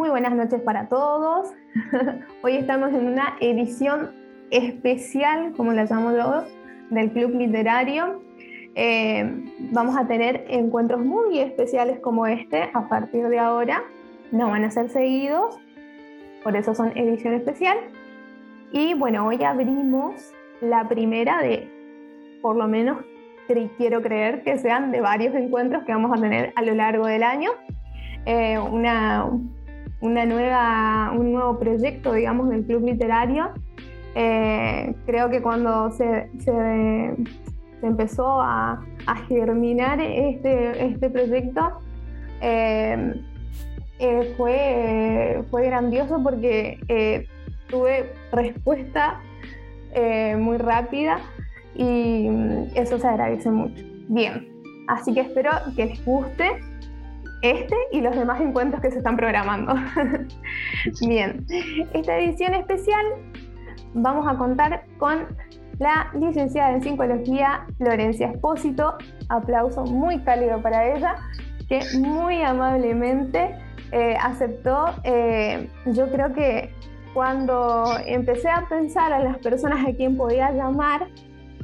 Muy buenas noches para todos. Hoy estamos en una edición especial, como la llamo yo, del Club Literario. Eh, vamos a tener encuentros muy especiales como este a partir de ahora. No van a ser seguidos, por eso son edición especial. Y bueno, hoy abrimos la primera de, por lo menos quiero creer que sean de varios encuentros que vamos a tener a lo largo del año. Eh, una, una nueva, un nuevo proyecto, digamos, del club literario. Eh, creo que cuando se, se, empezó a, germinar este, este proyecto, eh, eh, fue, fue grandioso porque tuve respuesta muy rápida y eso se agradece mucho. Bien, así que espero que les guste este y los demás encuentros que se están programando. Bien, esta edición especial vamos a contar con la licenciada en psicología Florencia Espósito. Aplauso muy cálido para ella, que muy amablemente eh, aceptó. Eh, yo creo que cuando empecé a pensar a las personas a quien podía llamar,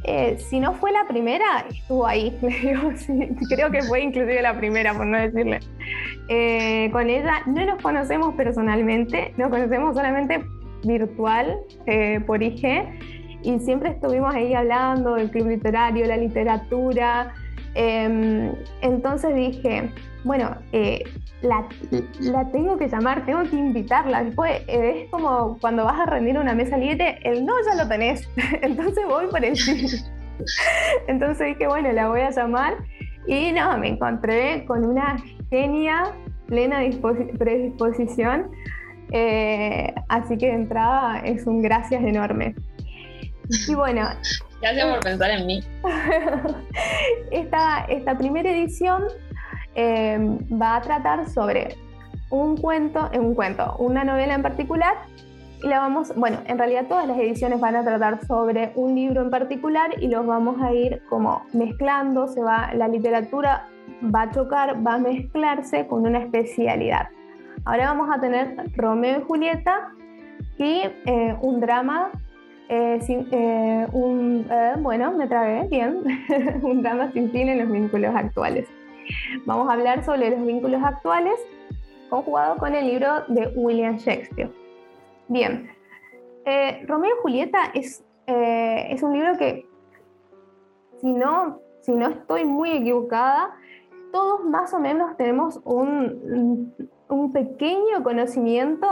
eh, si no fue la primera, estuvo ahí. creo que fue inclusive la primera, por no decirle. Eh, con ella no nos conocemos personalmente, nos conocemos solamente virtual eh, por IG y siempre estuvimos ahí hablando del club literario, la literatura. Em, entonces dije, bueno, la, la, tengo que llamar, tengo que invitarla. Después eh, es como cuando vas a rendir una mesa libre, el no ya lo tenés, entonces voy por el sí. Entonces dije, bueno, la voy a llamar y no, me encontré con una genia, plena predisposición. Eh, así que de entrada es un gracias enorme. Y bueno. Gracias por pensar en mí. esta, esta primera edición Em, va a tratar sobre un cuento, un cuento, una novela en particular. Y la vamos, bueno, en realidad todas las ediciones van a tratar sobre un libro en particular y los vamos a ir como mezclando, se va, la literatura va a chocar, va a mezclarse con una especialidad. Ahora vamos a tener Romeo y Julieta y eh, un drama, eh, eh, un, bueno, me tragué bien, un drama sin fin en los vínculos actuales. Vamos a hablar sobre los vínculos actuales conjugado con el libro de William Shakespeare. Bien, eh, Romeo y Julieta es, eh, es un libro que, si no, si no estoy muy equivocada, todos más o menos tenemos un, un pequeño conocimiento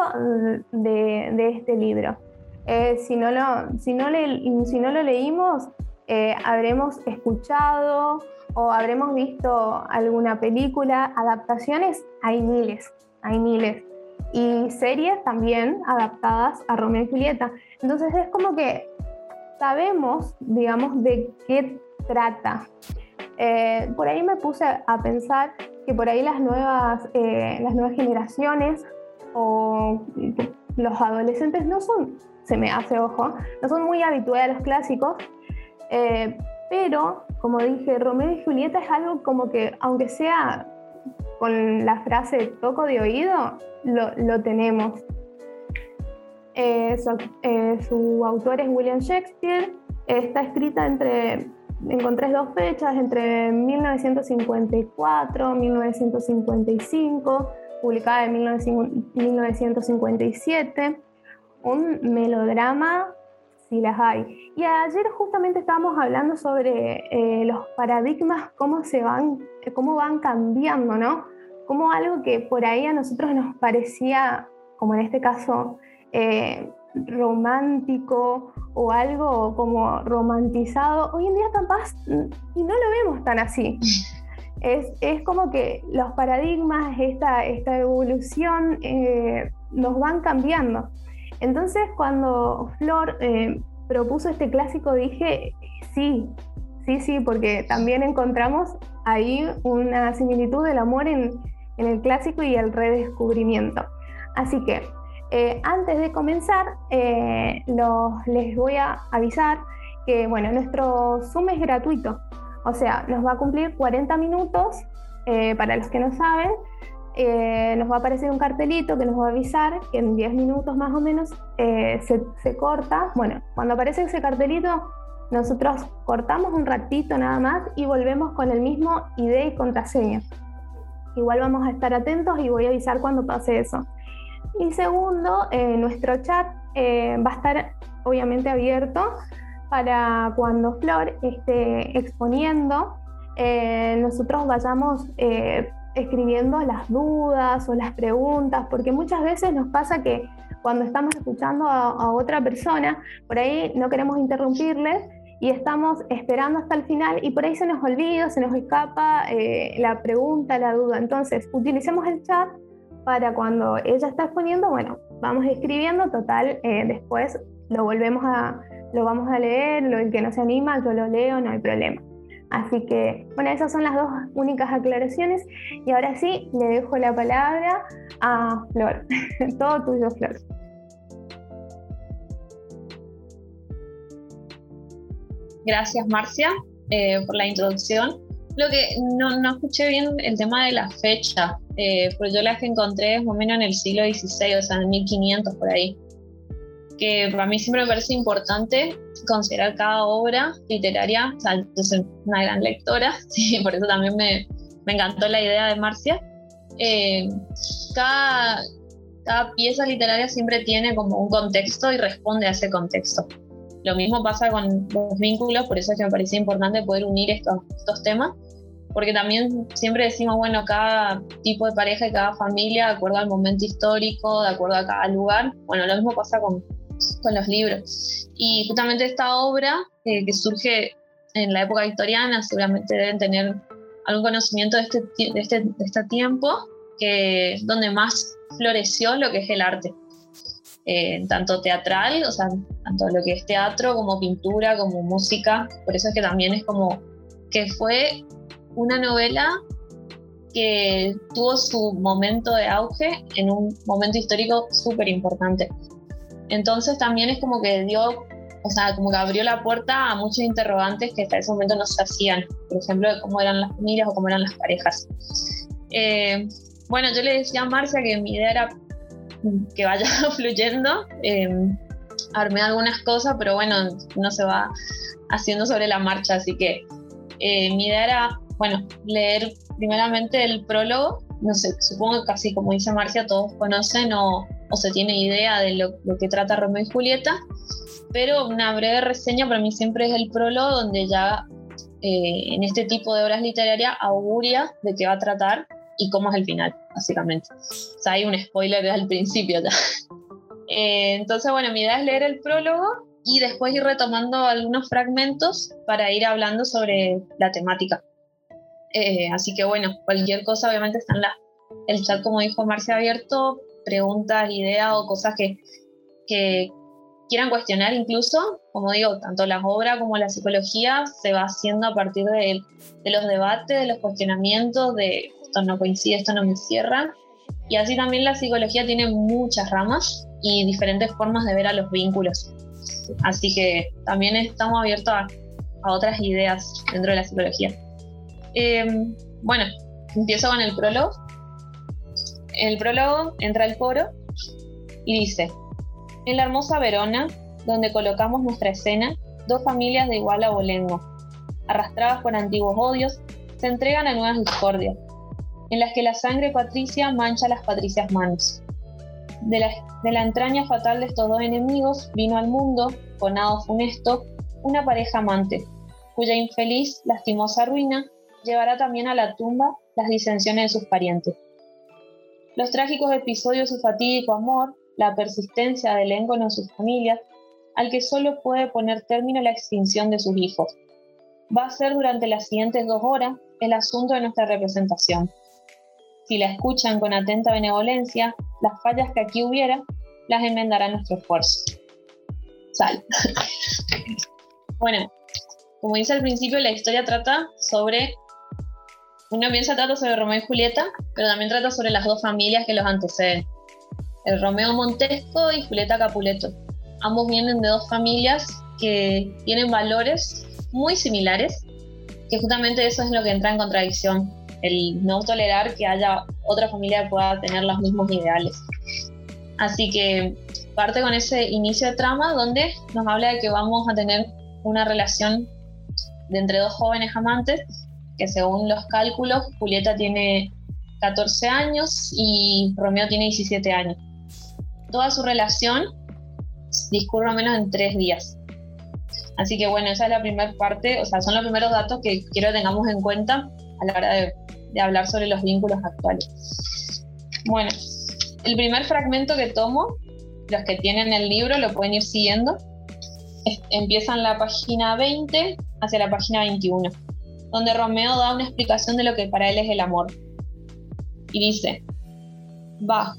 de, de este libro. Eh, si, no lo, si, no le, si no lo leímos, habremos escuchado o habremos visto alguna película, adaptaciones, hay miles, hay miles. Y series también adaptadas a Romeo y Julieta. Entonces es como que sabemos, digamos, de qué trata. Eh, por ahí me puse a pensar que por ahí las nuevas, eh, las nuevas generaciones o los adolescentes no son, se me hace ojo, no son muy habituales a los clásicos, eh, pero, como dije, Romeo y Julieta es algo como que, aunque sea con la frase toco de oído, lo, tenemos. Eh, eh, su, autor es William Shakespeare, está escrita entre, encontré dos fechas, entre 1954 y 1955, publicada en 1957, un melodrama si las hay. Y ayer justamente estábamos hablando sobre eh, los paradigmas, cómo se van, cómo van cambiando, ¿no? Como algo que por ahí a nosotros nos parecía, como en este caso, eh, romántico o algo como romantizado, hoy en día capaz y no lo vemos tan así. Es, es como que los paradigmas, esta, esta evolución eh, nos van cambiando. Entonces, cuando Flor eh, propuso este clásico, dije, sí, sí, sí, porque también encontramos ahí una similitud del amor en, el clásico y el redescubrimiento. Así que, eh, antes de comenzar, eh, les voy a avisar que, bueno, nuestro Zoom es gratuito, o sea, nos va a cumplir 40 minutos, para los que no saben, eh, nos va a aparecer un cartelito que nos va a avisar que en 10 minutos más o menos eh, se, corta. Bueno, cuando aparece ese cartelito, nosotros cortamos un ratito nada más y volvemos con el mismo ID y contraseña. Igual vamos a estar atentos y voy a avisar cuando pase eso. Y segundo, eh, nuestro chat va a estar obviamente abierto para cuando Flor esté exponiendo, nosotros vayamos escribiendo las dudas o las preguntas, porque muchas veces nos pasa que cuando estamos escuchando a, otra persona, por ahí no queremos interrumpirles y estamos esperando hasta el final y por ahí se nos olvida, se nos escapa eh, la pregunta, la duda. Entonces, utilicemos el chat para cuando ella está exponiendo, bueno, vamos escribiendo, total, eh, después lo volvemos a, lo vamos a leer, lo, el que no se anima, yo lo leo, no hay problema. Así que, bueno, esas son las dos únicas aclaraciones. Y ahora sí, le dejo la palabra a Flor. Todo tuyo, Flor. Gracias, Marcia, eh, por la introducción. Lo que no, escuché bien el tema de la fecha, eh, pero yo las encontré más o menos en el siglo XVI, o sea, en 1500 por ahí que para mí siempre me parece importante considerar cada obra literaria, o sea, yo soy una gran lectora, sí, por eso también me, me encantó la idea de Marcia. Eh, cada, cada pieza literaria siempre tiene como un contexto y responde a ese contexto. Lo mismo pasa con los vínculos, por eso es que me parecía importante poder unir estos, estos temas, porque también siempre decimos, bueno, cada tipo de pareja y cada familia, de acuerdo al momento histórico, de acuerdo a cada lugar, bueno, lo mismo pasa con, con los libros. Y justamente esta obra, eh, que surge en la época victoriana, seguramente deben tener algún conocimiento de este, de este, de este tiempo, que es donde más floreció lo que es el arte. Eh, tanto teatral, o sea, tanto lo que es teatro como pintura, como música. Por eso es que también es como que fue una novela que tuvo su momento de auge en un momento histórico súper importante. Entonces también es como que dio, o sea, como que abrió la puerta a muchos interrogantes que hasta ese momento no se hacían, por ejemplo, cómo eran las familias o cómo eran las parejas. Eh, bueno, yo le decía a Marcia que mi idea era que vaya fluyendo. Eh, armé algunas cosas, pero bueno, no se va haciendo sobre la marcha, así que eh, mi idea era, bueno, leer primeramente el prólogo, no sé, supongo que casi como dice Marcia, todos conocen o, o se tiene idea de lo, que trata Romeo y Julieta, pero una breve reseña para mí siempre es el prólogo donde ya eh, en este tipo de obras literarias auguria de qué va a tratar y cómo es el final, básicamente. O sea, hay un spoiler al principio ya. Eh, entonces, bueno, mi idea es leer el prólogo y después ir retomando algunos fragmentos para ir hablando sobre la temática. Eh, así que bueno, cualquier cosa obviamente está en la, el chat, como dijo Marcia, abierto preguntas, ideas o cosas que, quieran cuestionar incluso, como digo, tanto las obras como la psicología se va haciendo a partir de, los debates, de los cuestionamientos, de esto no coincide, esto no me cierra. Y así también la psicología tiene muchas ramas y diferentes formas de ver a los vínculos. Así que también estamos abiertos a, otras ideas dentro de la psicología. Em, bueno, empiezo con el prólogo el prólogo entra el coro y dice, en la hermosa Verona, donde colocamos nuestra escena, dos familias de igual abolengo, arrastradas por antiguos odios, se entregan a nuevas discordias, en las que la sangre patricia mancha las patricias manos. De la, entraña fatal de estos dos enemigos vino al mundo, con hado funesto, una pareja amante, cuya infeliz, lastimosa ruina llevará también a la tumba las disensiones de sus parientes. Los trágicos episodios de su fatídico amor, la persistencia del Engon en sus familias, al que solo puede poner término la extinción de sus hijos. Va a ser durante las siguientes dos horas el asunto de nuestra representación. Si la escuchan con atenta benevolencia, las fallas que aquí hubiera las enmendará nuestro esfuerzo. Sal. bueno, como dice al principio, la historia trata sobre una piensa trata sobre Romeo y Julieta, pero también trata sobre las dos familias que los anteceden. El Romeo Montesco y Julieta Capuleto. Ambos vienen de dos familias que tienen valores muy similares, que justamente eso es lo que entra en contradicción el no tolerar que haya otra familia que pueda tener los mismos ideales. Así que parte con ese inicio de trama donde nos habla de que vamos a tener una relación de entre dos jóvenes amantes, que según los cálculos, Julieta tiene 14 años y Romeo tiene 17 años. Toda su relación discurre menos en tres días. Así que bueno, esa es la primera parte, o sea, son los primeros datos que quiero que tengamos en cuenta a la hora de, de hablar sobre los vínculos actuales. Bueno, el primer fragmento que tomo, los que tienen el libro lo pueden ir siguiendo, empieza en la página 20 hacia la página 21, donde Romeo da una explicación de lo que para él es el amor. Y dice, va,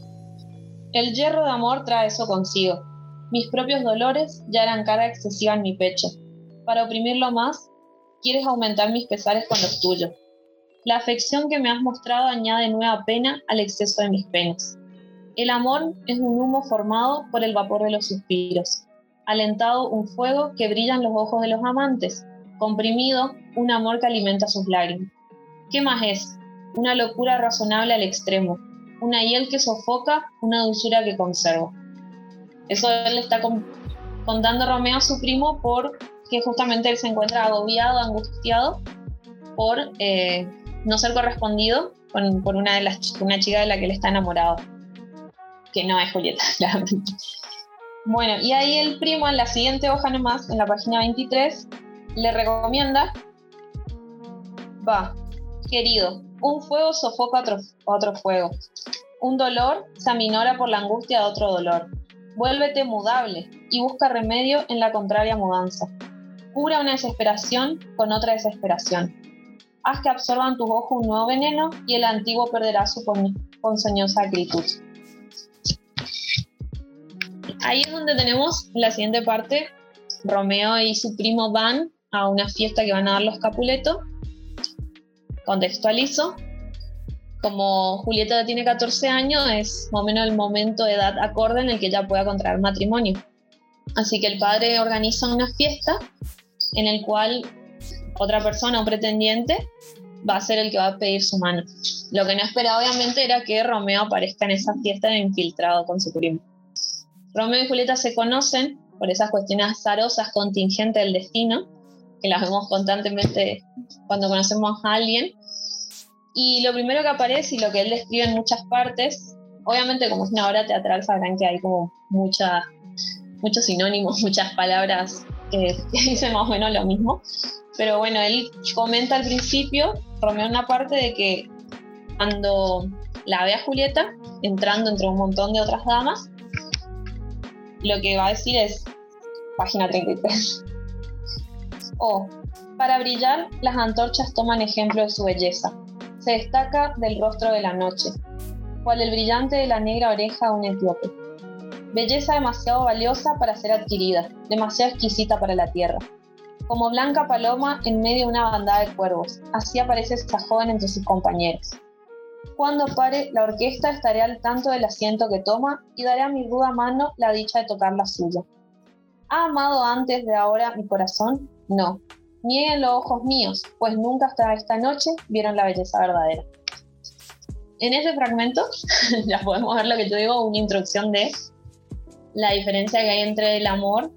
el hierro de amor trae eso consigo. Mis propios dolores ya eran carga excesiva en mi pecho. Para oprimirlo más, quieres aumentar mis pesares con los tuyos. La afección que me has mostrado añade nueva pena al exceso de mis penas. El amor es un humo formado por el vapor de los suspiros, alentado un fuego que brilla en los ojos de los amantes, comprimido un amor que alimenta sus lágrimas. ¿Qué más es? Una locura razonable al extremo, una hiel que sofoca, una dulzura que conserva. Eso él está contando Romeo a su primo porque justamente él se encuentra agobiado, angustiado por eh, no ser correspondido con, por una, de las, una chica de la que él está enamorado, que no es Julieta, claramente. Bueno, y ahí el primo en la siguiente hoja nomás, en la página 23, le recomienda, va, querido, un fuego sofoca otro, otro fuego, un dolor se aminora por la angustia de otro dolor. Vuélvete mudable y busca remedio en la contraria mudanza. Cura una desesperación con otra desesperación. Haz que absorban tus ojos un nuevo veneno y el antiguo perderá su ponzoñosa acritud. Ahí es donde tenemos la siguiente parte. Romeo y su primo van a una fiesta que van a dar los Capuleto. Contextualizo. Como Julieta tiene 14 años, es más o menos el momento de edad acorde en el que ella pueda contraer matrimonio. Así que el padre organiza una fiesta en el cual otra persona, un pretendiente, va a ser el que va a pedir su mano. Lo que no esperaba obviamente era que Romeo aparezca en esa fiesta infiltrado con su primo. Romeo y Julieta se conocen por esas cuestiones azarosas, contingentes del destino, que las vemos constantemente cuando conocemos a alguien. Y lo primero que aparece y lo que él describe en muchas partes, obviamente como es una obra teatral, sabrán que hay como mucha, muchos sinónimos, muchas palabras que, que dicen más o menos lo mismo. Pero bueno, él comenta al principio, Romeo, una parte de que cuando la ve a Julieta, entrando entre un montón de otras damas, lo que va a decir es, página 33. O, para brillar, las antorchas toman ejemplo de su belleza. Se destaca del rostro de la noche, cual el brillante de la negra oreja de un etíope. Belleza demasiado valiosa para ser adquirida, demasiado exquisita para la tierra. Como blanca paloma en medio de una bandada de cuervos, así aparece esta joven entre sus compañeros. Cuando pare la orquesta estaré al tanto del asiento que toma y daré a mi ruda mano la dicha de tocar la suya. ¿Ha amado antes de ahora mi corazón? No. Nieguen los ojos míos, pues nunca hasta esta noche vieron la belleza verdadera. En este fragmento ya podemos ver lo que yo digo, una introducción de la diferencia que hay entre el amor,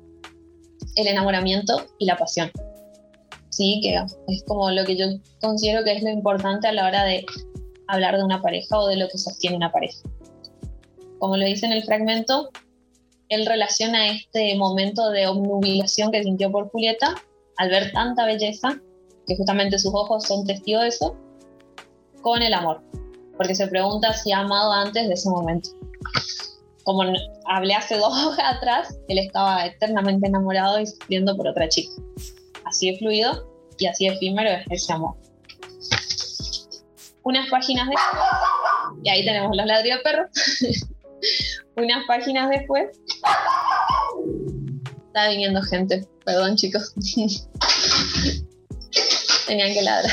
el enamoramiento y la pasión. Sí, que es como lo que yo considero que es lo importante a la hora de hablar de una pareja o de lo que sostiene una pareja. Como lo dice en el fragmento, él relaciona este momento de obnubilación que sintió por Julieta al ver tanta belleza, que justamente sus ojos son testigos de eso, con el amor, porque se pregunta si ha amado antes de ese momento. Como hablé hace dos horas atrás, él estaba eternamente enamorado y sufriendo por otra chica. Así de fluido y así efímero es ese amor unas páginas después, y ahí tenemos los ladrillos de unas páginas después, está viniendo gente, perdón chicos, tenían que ladrar.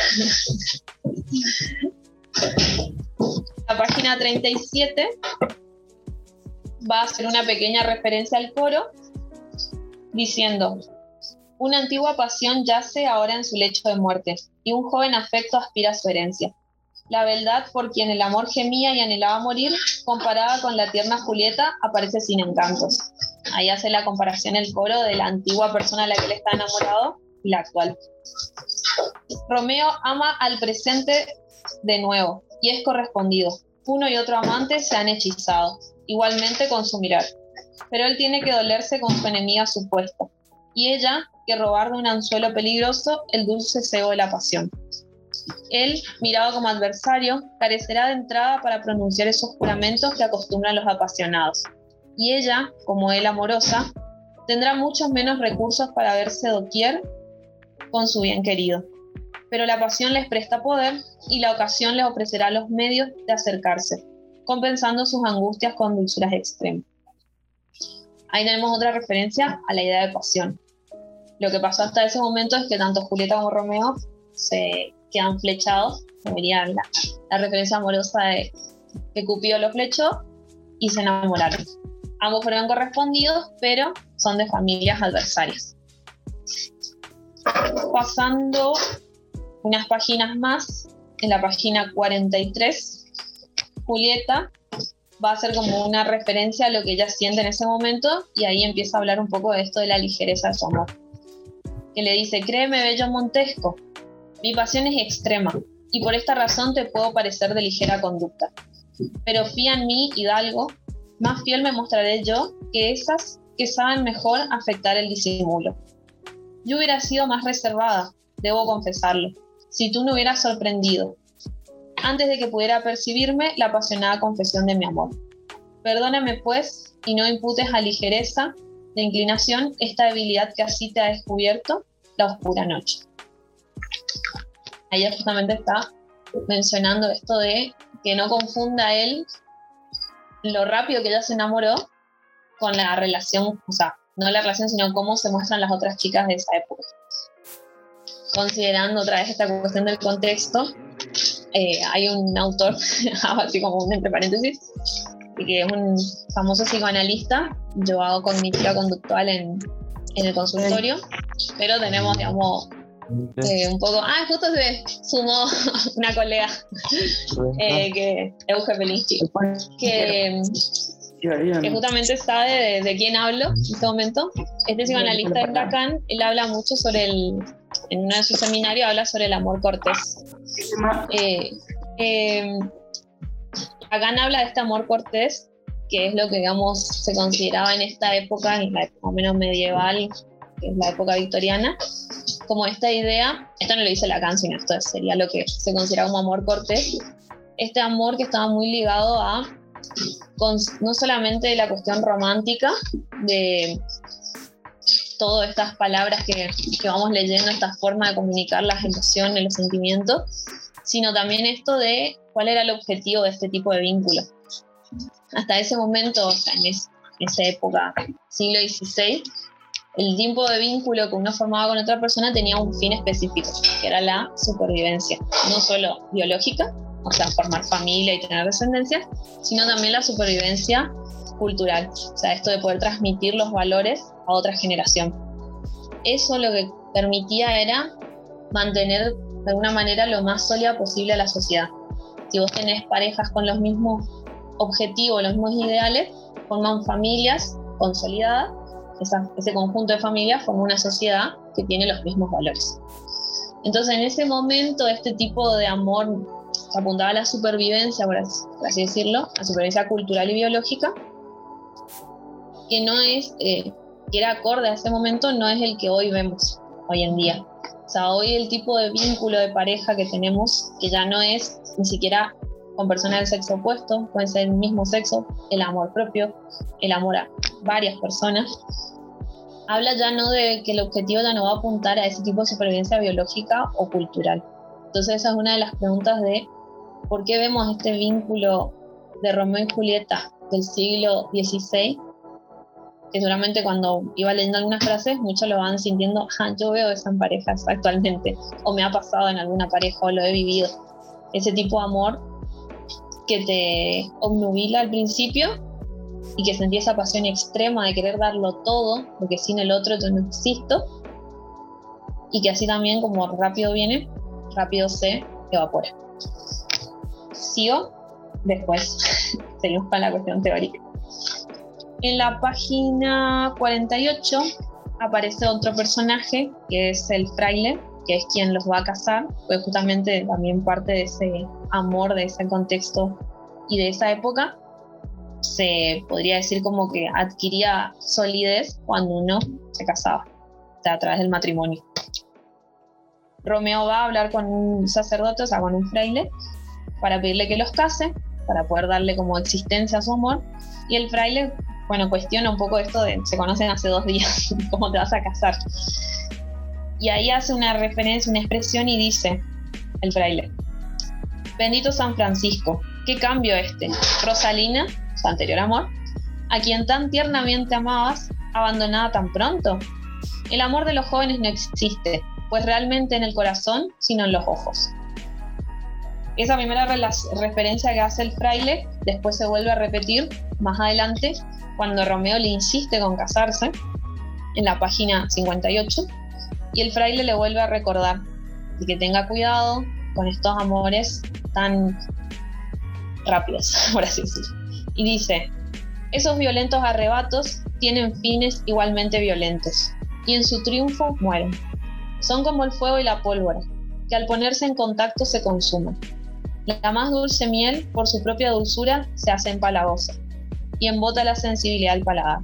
La página 37 va a hacer una pequeña referencia al coro diciendo, una antigua pasión yace ahora en su lecho de muerte y un joven afecto aspira a su herencia la beldad por quien el amor gemía y anhelaba morir, comparada con la tierna Julieta, aparece sin encantos. Ahí hace la comparación el coro de la antigua persona a la que él está enamorado y la actual. Romeo ama al presente de nuevo y es correspondido. Uno y otro amante se han hechizado, igualmente con su mirar. Pero él tiene que dolerse con su enemiga supuesta, y ella que robar de un anzuelo peligroso el dulce cebo de la pasión. Él, mirado como adversario, carecerá de entrada para pronunciar esos juramentos que acostumbran los apasionados. Y ella, como él amorosa, tendrá muchos menos recursos para verse doquier con su bien querido. Pero la pasión les presta poder y la ocasión les ofrecerá los medios de acercarse, compensando sus angustias con dulzuras extremas. Ahí tenemos otra referencia a la idea de pasión. Lo que pasó hasta ese momento es que tanto Julieta como Romeo se quedan flechados, vería la, la referencia amorosa de que Cupido lo flechó y se enamoraron. Ambos fueron correspondidos, pero son de familias adversarias. Pasando unas páginas más, en la página 43, Julieta va a hacer como una referencia a lo que ella siente en ese momento y ahí empieza a hablar un poco de esto de la ligereza de su amor. Que le dice, créeme, bello Montesco, mi pasión es extrema y por esta razón te puedo parecer de ligera conducta. Pero fía en mí, Hidalgo, más fiel me mostraré yo que esas que saben mejor afectar el disimulo. Yo hubiera sido más reservada, debo confesarlo, si tú no hubieras sorprendido, antes de que pudiera percibirme la apasionada confesión de mi amor. Perdóname, pues, y no imputes a ligereza de inclinación esta debilidad que así te ha descubierto la oscura noche. Ella justamente está mencionando esto de que no confunda él lo rápido que ella se enamoró con la relación, o sea, no la relación, sino cómo se muestran las otras chicas de esa época. Considerando otra vez esta cuestión del contexto, eh, hay un autor, así como un entre paréntesis, que es un famoso psicoanalista, yo hago cognitiva conductual en, en el consultorio, pero tenemos, digamos, eh, un poco. Ah, justo se sumó una colega, eh, que Euge Pelinchi, que, que justamente sabe de, quién hablo en este momento. Este psicoanalista de Lacan, él habla mucho sobre el. En uno de sus seminarios habla sobre el amor cortés. Eh, eh, Lacan habla de este amor cortés, que es lo que, digamos, se consideraba en esta época, en la época menos medieval, que es la época victoriana, como esta idea, esto no lo dice la canción, esto sería lo que se considera un amor cortés, este amor que estaba muy ligado a no solamente la cuestión romántica de todas estas palabras que, que, vamos leyendo, esta forma de comunicar las emociones, los sentimientos, sino también esto de cuál era el objetivo de este tipo de vínculo. Hasta ese momento, o sea, en, en esa época, siglo XVI, el tiempo de vínculo que uno formaba con otra persona tenía un fin específico, que era la supervivencia, no solo biológica, o sea, formar familia y tener descendencia, sino también la supervivencia cultural, o sea, esto de poder transmitir los valores a otra generación. Eso lo que permitía era mantener de alguna manera lo más sólida posible a la sociedad. Si vos tenés parejas con los mismos objetivos, los mismos ideales, forman familias consolidadas ese conjunto de familias forma una sociedad que tiene los mismos valores. Entonces, en ese momento, este tipo de amor se apuntaba a la supervivencia, por así, decirlo, a supervivencia cultural y biológica, que no es, eh, que era acorde a ese momento, no es el que hoy vemos, hoy en día. O sea, hoy el tipo de vínculo de pareja que tenemos, que ya no es ni siquiera con personas del sexo opuesto, pueden ser el mismo sexo, el amor propio, el amor a varias personas. Habla ya no de que el objetivo ya no va a apuntar a ese tipo de supervivencia biológica o cultural. Entonces esa es una de las preguntas de por qué vemos este vínculo de Romeo y Julieta del siglo XVI, que seguramente cuando iba leyendo algunas frases muchos lo van sintiendo, ah, yo veo eso parejas actualmente, o me ha pasado en alguna pareja, o lo he vivido. Ese tipo de amor que te obnubila al principio y que sentí esa pasión extrema de querer darlo todo, porque sin el otro no existo, y que así también como rápido viene, rápido se evapora. sigo, después seguimos con la cuestión teórica. En la página 48 aparece otro personaje que es el fraile, que es quien los va a casar, pues justamente también parte de ese amor, de ese contexto y de esa época, se podría decir como que adquiría solidez cuando uno se casaba, o sea, a través del matrimonio. Romeo va a hablar con un sacerdote, o sea, con un fraile, para pedirle que los case, para poder darle como existencia a su amor, y el fraile, bueno, cuestiona un poco esto de, se conocen hace dos días, ¿cómo te vas a casar? Y ahí hace una referencia, una expresión y dice, el fraile, bendito San Francisco, qué cambio este, Rosalina, su anterior amor, a quien tan tiernamente amabas, abandonada tan pronto. El amor de los jóvenes no existe, pues realmente en el corazón, sino en los ojos. Esa primera referencia que hace el fraile después se vuelve a repetir más adelante cuando Romeo le insiste con casarse, en la página 58, y el fraile le vuelve a recordar que tenga cuidado con estos amores tan rápidos, por así decirlo. Y dice, esos violentos arrebatos tienen fines igualmente violentos, y en su triunfo mueren. Son como el fuego y la pólvora, que al ponerse en contacto se consumen. La más dulce miel, por su propia dulzura, se hace empalagosa y embota la sensibilidad del paladar.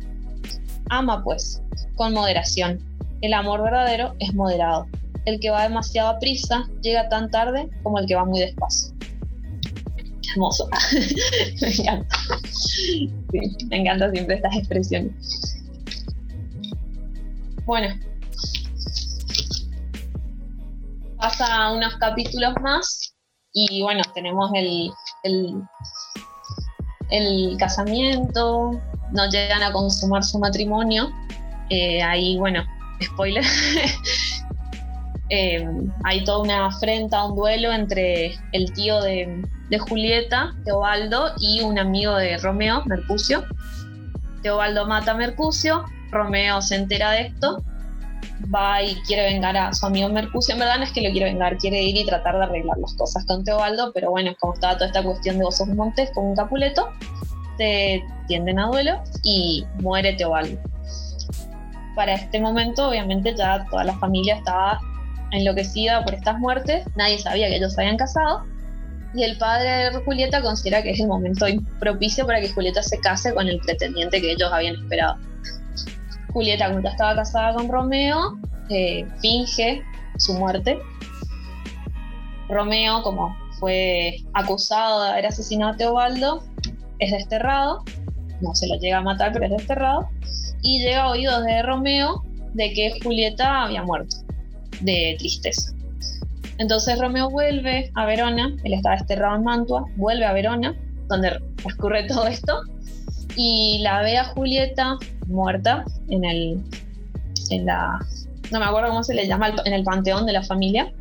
Ama, pues, con moderación. El amor verdadero es moderado. El que va demasiado a prisa llega tan tarde como el que va muy despacio. Hermoso. me encanta. me encanta siempre estas expresiones. Bueno, pasa unos capítulos más y bueno, tenemos el, el, casamiento, no llegan a consumar su matrimonio. Eh, ahí, bueno, spoiler. eh, hay toda una afrenta, un duelo entre el tío de, Julieta, Teobaldo, y un amigo de Romeo, Mercucio. Teobaldo mata a Mercucio, Romeo se entera de esto va y quiere vengar a su amigo Mercucio. En verdad no es que lo quiere vengar, quiere ir y tratar de arreglar las cosas con Teobaldo, pero bueno, como estaba toda esta cuestión de osos montes con un capuleto, se tienden a duelo y muere Teobaldo. Para este momento, obviamente, ya toda la familia estaba enloquecida por estas muertes, nadie sabía que ellos se habían casado, y el padre de Julieta considera que es el momento propicio para que Julieta se case con el pretendiente que ellos habían esperado. Julieta, como ya estaba casada con Romeo, eh, finge su muerte. Romeo, como fue acusado de haber asesinado a Teobaldo, es desterrado. No se lo llega a matar, pero es desterrado. Y llega a oídos de Romeo de que Julieta había muerto, de tristeza. Entonces Romeo vuelve a Verona, él estaba desterrado en Mantua, vuelve a Verona, donde transcurre todo esto, y la ve a Julieta muerta en el, en la, no me acuerdo cómo se le llama, en el panteón de la familia.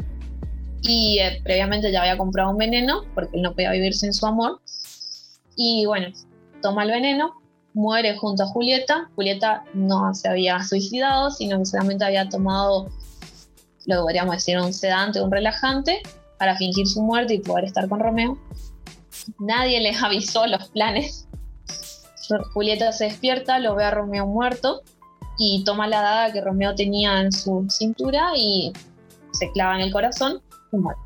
Y eh, previamente ya había comprado un veneno porque él no podía vivir sin su amor. Y bueno, toma el veneno, muere junto a Julieta. Julieta no se había suicidado, sino que solamente había tomado, lo que decir, un sedante, un relajante, para fingir su muerte y poder estar con Romeo. Nadie les avisó los planes Julieta se despierta, lo ve a Romeo muerto y toma la daga que Romeo tenía en su cintura y se clava en el corazón y muere.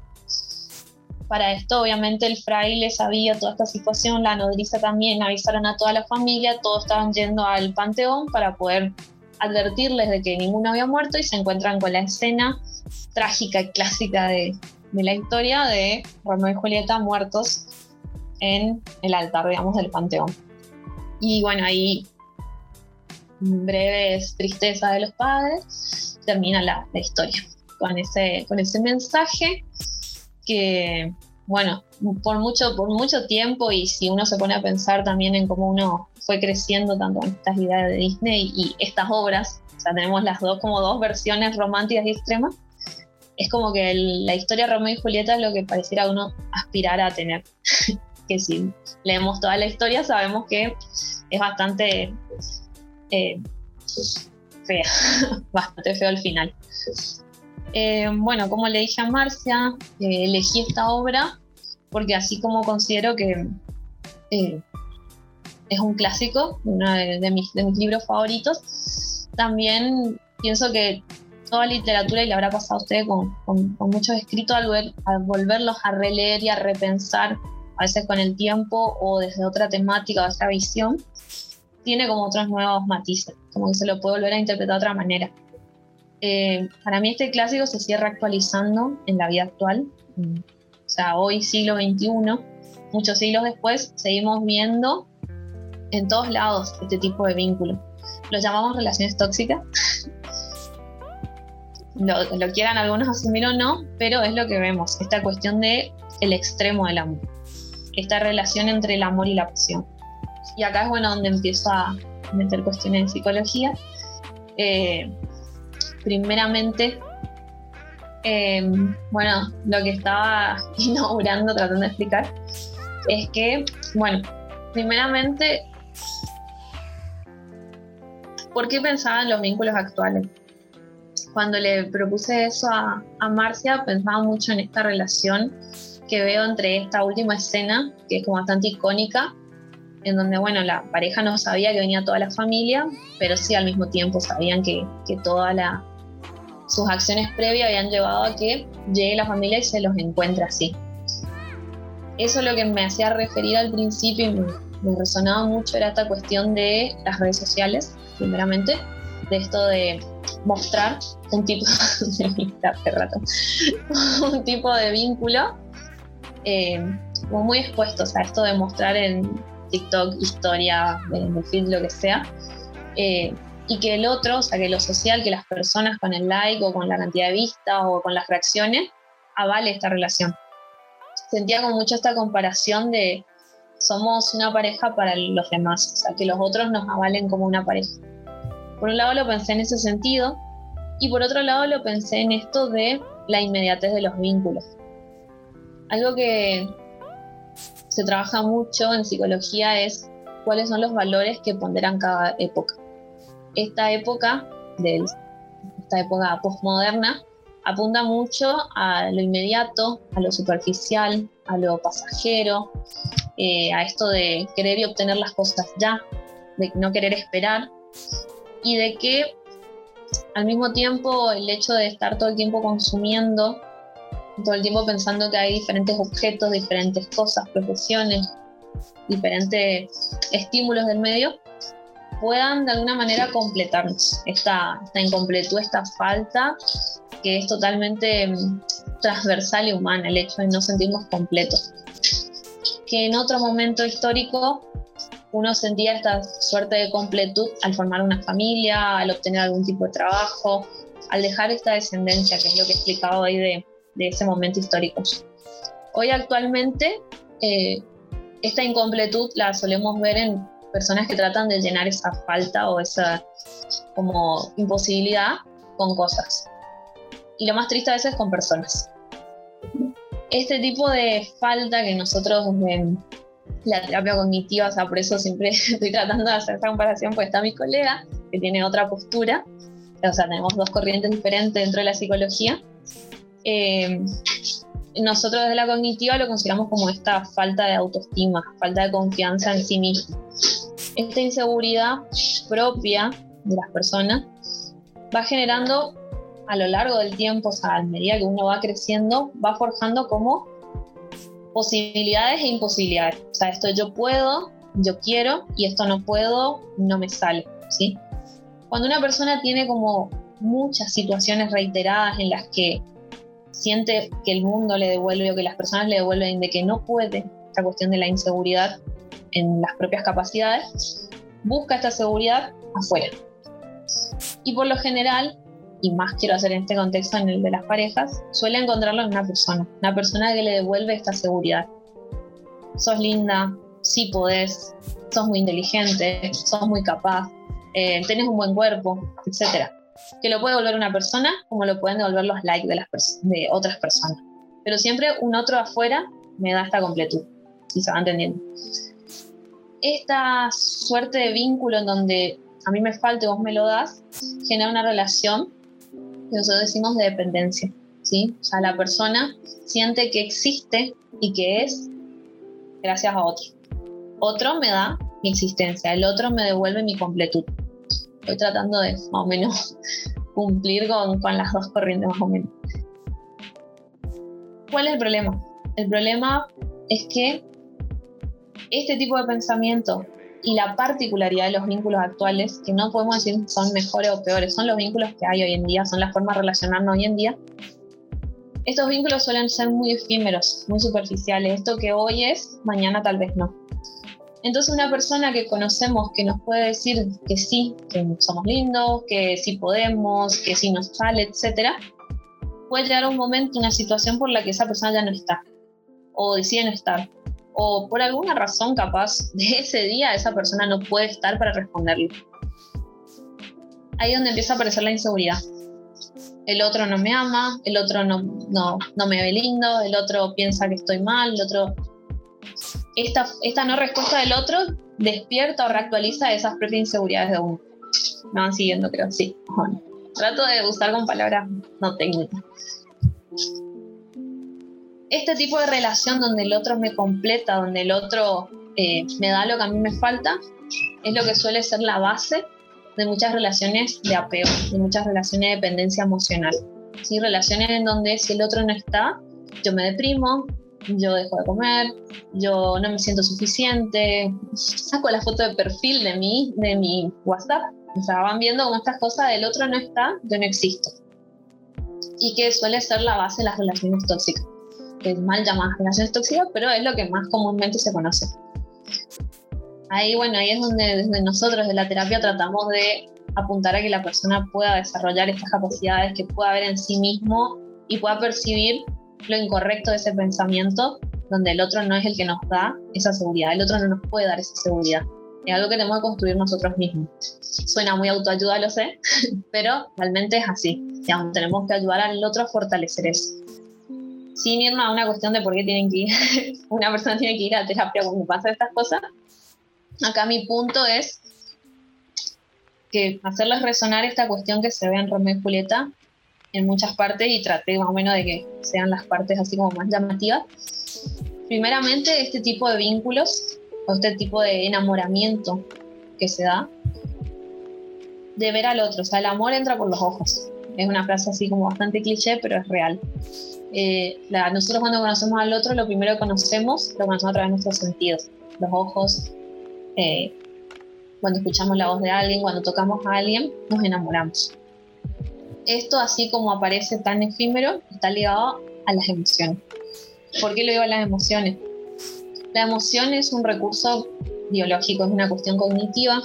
Para esto, obviamente, el fraile sabía toda esta situación, la nodriza también, avisaron a toda la familia, todos estaban yendo al panteón para poder advertirles de que ninguno había muerto y se encuentran con la escena trágica y clásica de, la historia de Romeo y Julieta muertos en el altar, digamos, del panteón. Y bueno, ahí breves tristeza de los padres, termina la, historia con ese, con ese mensaje que, bueno, por mucho, por mucho tiempo y si uno se pone a pensar también en cómo uno fue creciendo tanto estas ideas de Disney y estas obras, o sea, tenemos las dos como dos versiones románticas y extremas, es como que la historia de Romeo y Julieta es lo que pareciera uno aspirar a tener. que si leemos toda la historia sabemos que es bastante eh, fea, bastante feo el final. Eh, bueno, como le dije a Marcia, eh, elegí esta obra porque así como considero que es un clásico, uno de, mis, de mis libros favoritos, también pienso que toda literatura, y le habrá pasado a usted con, con, muchos escritos, al, al, volverlos a releer y a repensar, a veces con el tiempo o desde otra temática o otra visión, tiene como otros nuevos matices, como que se lo puede volver a interpretar de otra manera. Eh, para mí este clásico se cierra actualizando en la vida actual, o sea, hoy siglo XXI, muchos siglos después, seguimos viendo en todos lados este tipo de vínculos. Lo llamamos relaciones tóxicas. lo, quieran algunos asumir o no, pero es lo que vemos, esta cuestión de extremo del amor, esta relación entre el amor y la pasión. Y acá es bueno donde empiezo a meter cuestiones de psicología. Eh, primeramente, em, bueno, lo que estaba inaugurando, tratando de explicar, es que, bueno, primeramente, ¿por qué pensaba en los vínculos actuales? Cuando le propuse eso a, a Marcia, pensaba mucho en esta relación que veo entre esta última escena, que es como bastante icónica, en donde, bueno, la pareja no sabía que venía toda la familia, pero sí al mismo tiempo sabían que, que todas sus acciones previas habían llevado a que llegue la familia y se los encuentre así. Eso es lo que me hacía referir al principio y me, resonaba mucho era esta cuestión de las redes sociales, primeramente, de esto de mostrar un tipo de rato, un tipo de vínculo eh, muy expuesto, a esto de mostrar en TikTok, historia, en el feed, lo que sea. Eh, y que el otro, o sea, que lo social, que las personas con el like o con la cantidad de vistas o con las reacciones, avale esta relación. Sentía como mucho esta comparación de somos una pareja para los demás, o sea, que los otros nos avalen como una pareja. Por un lado lo pensé en ese sentido y por otro lado lo pensé en esto de la inmediatez de los vínculos. Algo que se trabaja mucho en psicología es cuáles son los valores que ponderan cada época. Esta época, de esta época postmoderna, apunta mucho a lo inmediato, a lo superficial, a lo pasajero, eh, a esto de querer y obtener las cosas ya, de no querer esperar y de que al mismo tiempo el hecho de estar todo el tiempo consumiendo todo el tiempo pensando que hay diferentes objetos, diferentes cosas, profesiones, diferentes estímulos del medio, puedan de alguna manera completarnos esta, esta incompletud, esta falta que es totalmente mm, transversal y humana, el hecho de no sentirnos completos. Que en otro momento histórico uno sentía esta suerte de completud al formar una familia, al obtener algún tipo de trabajo, al dejar esta descendencia, que es lo que he explicado hoy de, ese momento histórico. Hoy actualmente eh, esta incompletud la solemos ver en personas que tratan de llenar esa falta o esa como imposibilidad con cosas. Y lo más triste a veces es con personas. Este tipo de falta que nosotros en la terapia cognitiva, o sea, por eso siempre estoy tratando de hacer esta comparación, pues está mi colega que tiene otra postura, o sea, tenemos dos corrientes diferentes dentro de la psicología, eh, nosotros desde la cognitiva lo consideramos como esta falta de autoestima, falta de confianza en sí mismo. Esta inseguridad propia de las personas va generando a lo largo del tiempo, o sea, a medida que uno va creciendo, va forjando como posibilidades e imposibilidades. O sea, esto yo puedo, yo quiero, y esto no puedo, no me sale, ¿sí? Cuando una persona tiene como muchas situaciones reiteradas en las que siente que el mundo le devuelve o que las personas le devuelven de que no puede, esta cuestión de la inseguridad en las propias capacidades, busca esta seguridad afuera. Y por lo general, y más quiero hacer en este contexto en el de las parejas, suele encontrarlo en una persona, una persona que le devuelve esta seguridad. Sos linda, sí podés, sos muy inteligente, sos muy capaz, eh, tenés un buen cuerpo, etcétera que lo puede devolver una persona como lo pueden devolver los likes de, las de otras personas. Pero siempre un otro afuera me da esta completud, si se va entendiendo. Esta suerte de vínculo en donde a mí me falta y vos me lo das, genera una relación que nosotros decimos de dependencia. ¿sí? O sea, la persona siente que existe y que es gracias a otro. Otro me da mi existencia, el otro me devuelve mi completud. Estoy tratando de más o menos cumplir con, con las dos corrientes más o menos. ¿Cuál es el problema? El problema es que este tipo de pensamiento y la particularidad de los vínculos actuales, que no podemos decir son mejores o peores, son los vínculos que hay hoy en día, son las formas de relacionarnos hoy en día, estos vínculos suelen ser muy efímeros, muy superficiales. Esto que hoy es, mañana tal vez no. Entonces una persona que conocemos que nos puede decir que sí, que somos lindos, que sí podemos, que sí nos sale, etc., puede llegar un momento, una situación por la que esa persona ya no está, o decide no estar, o por alguna razón capaz de ese día esa persona no puede estar para responderle. Ahí es donde empieza a aparecer la inseguridad el otro no me ama, el otro no, no, no, me ve lindo, el otro piensa que estoy mal, el otro... Esta, esta no respuesta del otro despierta o reactualiza esas propias inseguridades de uno. Me van siguiendo, creo, sí. trato de usar con palabras no técnicas. Este tipo de relación donde el otro me completa, donde el otro eh, me da lo que a mí me falta, es lo que suele ser la base de muchas relaciones de apego, de muchas relaciones de dependencia emocional. ¿sí? Relaciones en donde si el otro no está, yo me deprimo, yo dejo de comer, yo no me siento suficiente, saco la foto de perfil de mí, de mi WhatsApp. O sea, van viendo cómo estas cosas del otro no está, yo no existo. Y que suele ser la base de las relaciones tóxicas. Que mal llamadas relaciones tóxicas, pero es lo que más comúnmente se conoce ahí, bueno, ahí es donde desde nosotros de la terapia tratamos de apuntar a que la persona pueda desarrollar estas capacidades, que pueda ver en sí mismo y pueda percibir lo incorrecto de ese pensamiento, donde el otro no es el que nos da esa seguridad, el otro no nos puede dar esa seguridad. Es algo que tenemos que construir nosotros mismos. Suena muy autoayuda, lo sé, pero realmente es así. Digamos, tenemos que ayudar al otro a fortalecer eso. Sin irnos a una cuestión de por qué tienen que una persona tiene que ir a terapia cuando pasa estas cosas, Acá mi punto es que hacerles resonar esta cuestión que se ve en Romeo y Julieta en muchas partes y traté más o menos de que sean las partes así como más llamativas. Primeramente, este tipo de vínculos o este tipo de enamoramiento que se da de ver al otro, o sea, el amor entra por los ojos. Es una frase así como bastante cliché, pero es real. Eh, nosotros cuando conocemos al otro, lo primero que conocemos lo conocemos a través de nuestros sentidos, los ojos, eh, cuando escuchamos la voz de alguien, cuando tocamos a alguien, nos enamoramos. Esto, así como aparece tan efímero, está ligado a las emociones. ¿Por qué lo digo a las emociones? La emoción es un recurso biológico, es una cuestión cognitiva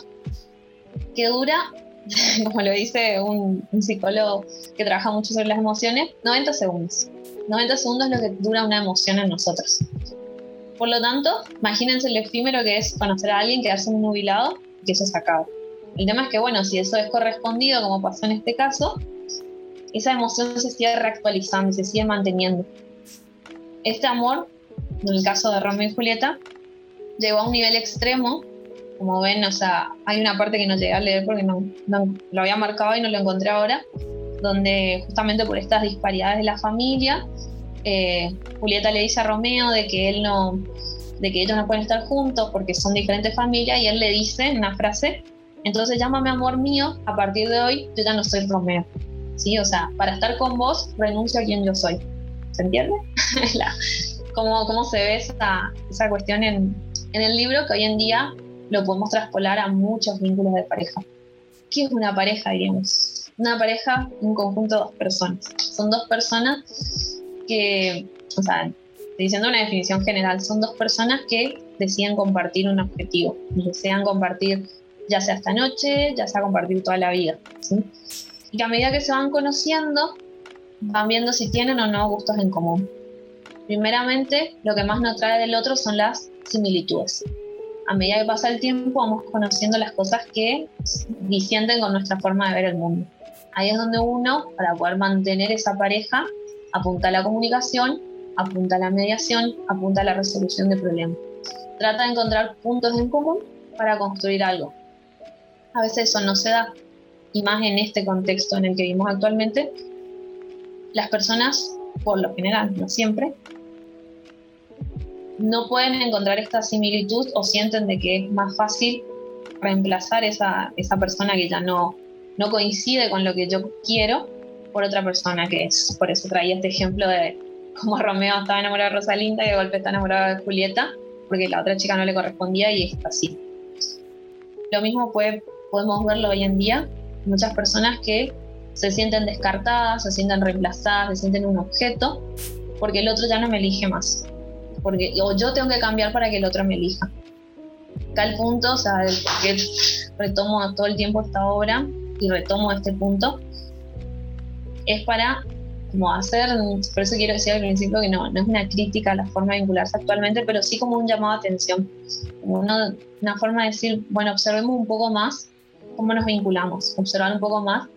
que dura, como lo dice un, un, psicólogo que trabaja mucho sobre las emociones, 90 segundos. 90 segundos es lo que dura una emoción en nosotros. Por lo tanto, imagínense lo efímero que es conocer a alguien, quedarse nubilado y que eso se acabe. El tema es que, bueno, si eso es correspondido, como pasó en este caso, esa emoción se sigue reactualizando, se sigue manteniendo. Este amor, en el caso de Romeo y Julieta, llegó a un nivel extremo. Como ven, o sea, hay una parte que no llegué a leer porque no, lo había marcado y no lo encontré ahora, donde justamente por estas disparidades de la familia, eh, Julieta le dice a Romeo de que él no, de que ellos no pueden estar juntos porque son diferentes familias y él le dice una frase, entonces llámame amor mío, a partir de hoy yo ya no soy Romeo, ¿sí? O sea, para estar con vos renuncio a quien yo soy, ¿se entiende? cómo, cómo, se ve esa, esa cuestión en, en el libro que hoy en día lo podemos traspolar a muchos vínculos de pareja. ¿Qué es una pareja, diríamos? Una pareja, un conjunto de dos personas. Son dos personas que, o sea, diciendo una definición general, son dos personas que deciden compartir un objetivo, desean compartir ya sea esta noche, ya sea compartir toda la vida. Y que a medida que se van conociendo, van viendo si tienen o no gustos en común. Primeramente, lo que más nos trae del otro son las similitudes. A medida que pasa el tiempo, vamos conociendo las cosas que disienten con nuestra forma de ver el mundo. Ahí es donde uno, para poder mantener esa pareja, apunta a la comunicación, apunta a la mediación, apunta a la resolución de problemas. Trata de encontrar puntos en común para construir algo. A veces eso no se da, y más en este contexto en el que vivimos actualmente, las personas, por lo general, no siempre, no pueden encontrar esta similitud o sienten de que es más fácil reemplazar esa, esa persona que ya no, no coincide con lo que yo quiero por otra persona que es. Por eso traía este ejemplo de cómo Romeo estaba enamorado de Rosalinda y de golpe está enamorado de Julieta, porque la otra chica no le correspondía y está así. Lo mismo puede, podemos verlo hoy en día, muchas personas que se sienten descartadas, se sienten reemplazadas, se sienten un objeto, porque el otro ya no me elige más. Porque, o yo tengo que cambiar para que el otro me elija. Tal punto, o sea, retomo todo el tiempo esta obra y retomo este punto, es para como hacer, por eso quiero decir al principio que no, no es una crítica a la forma de vincularse actualmente, pero sí como un llamado a atención, como una, una forma de decir, bueno, observemos un poco más cómo nos vinculamos, observar un poco más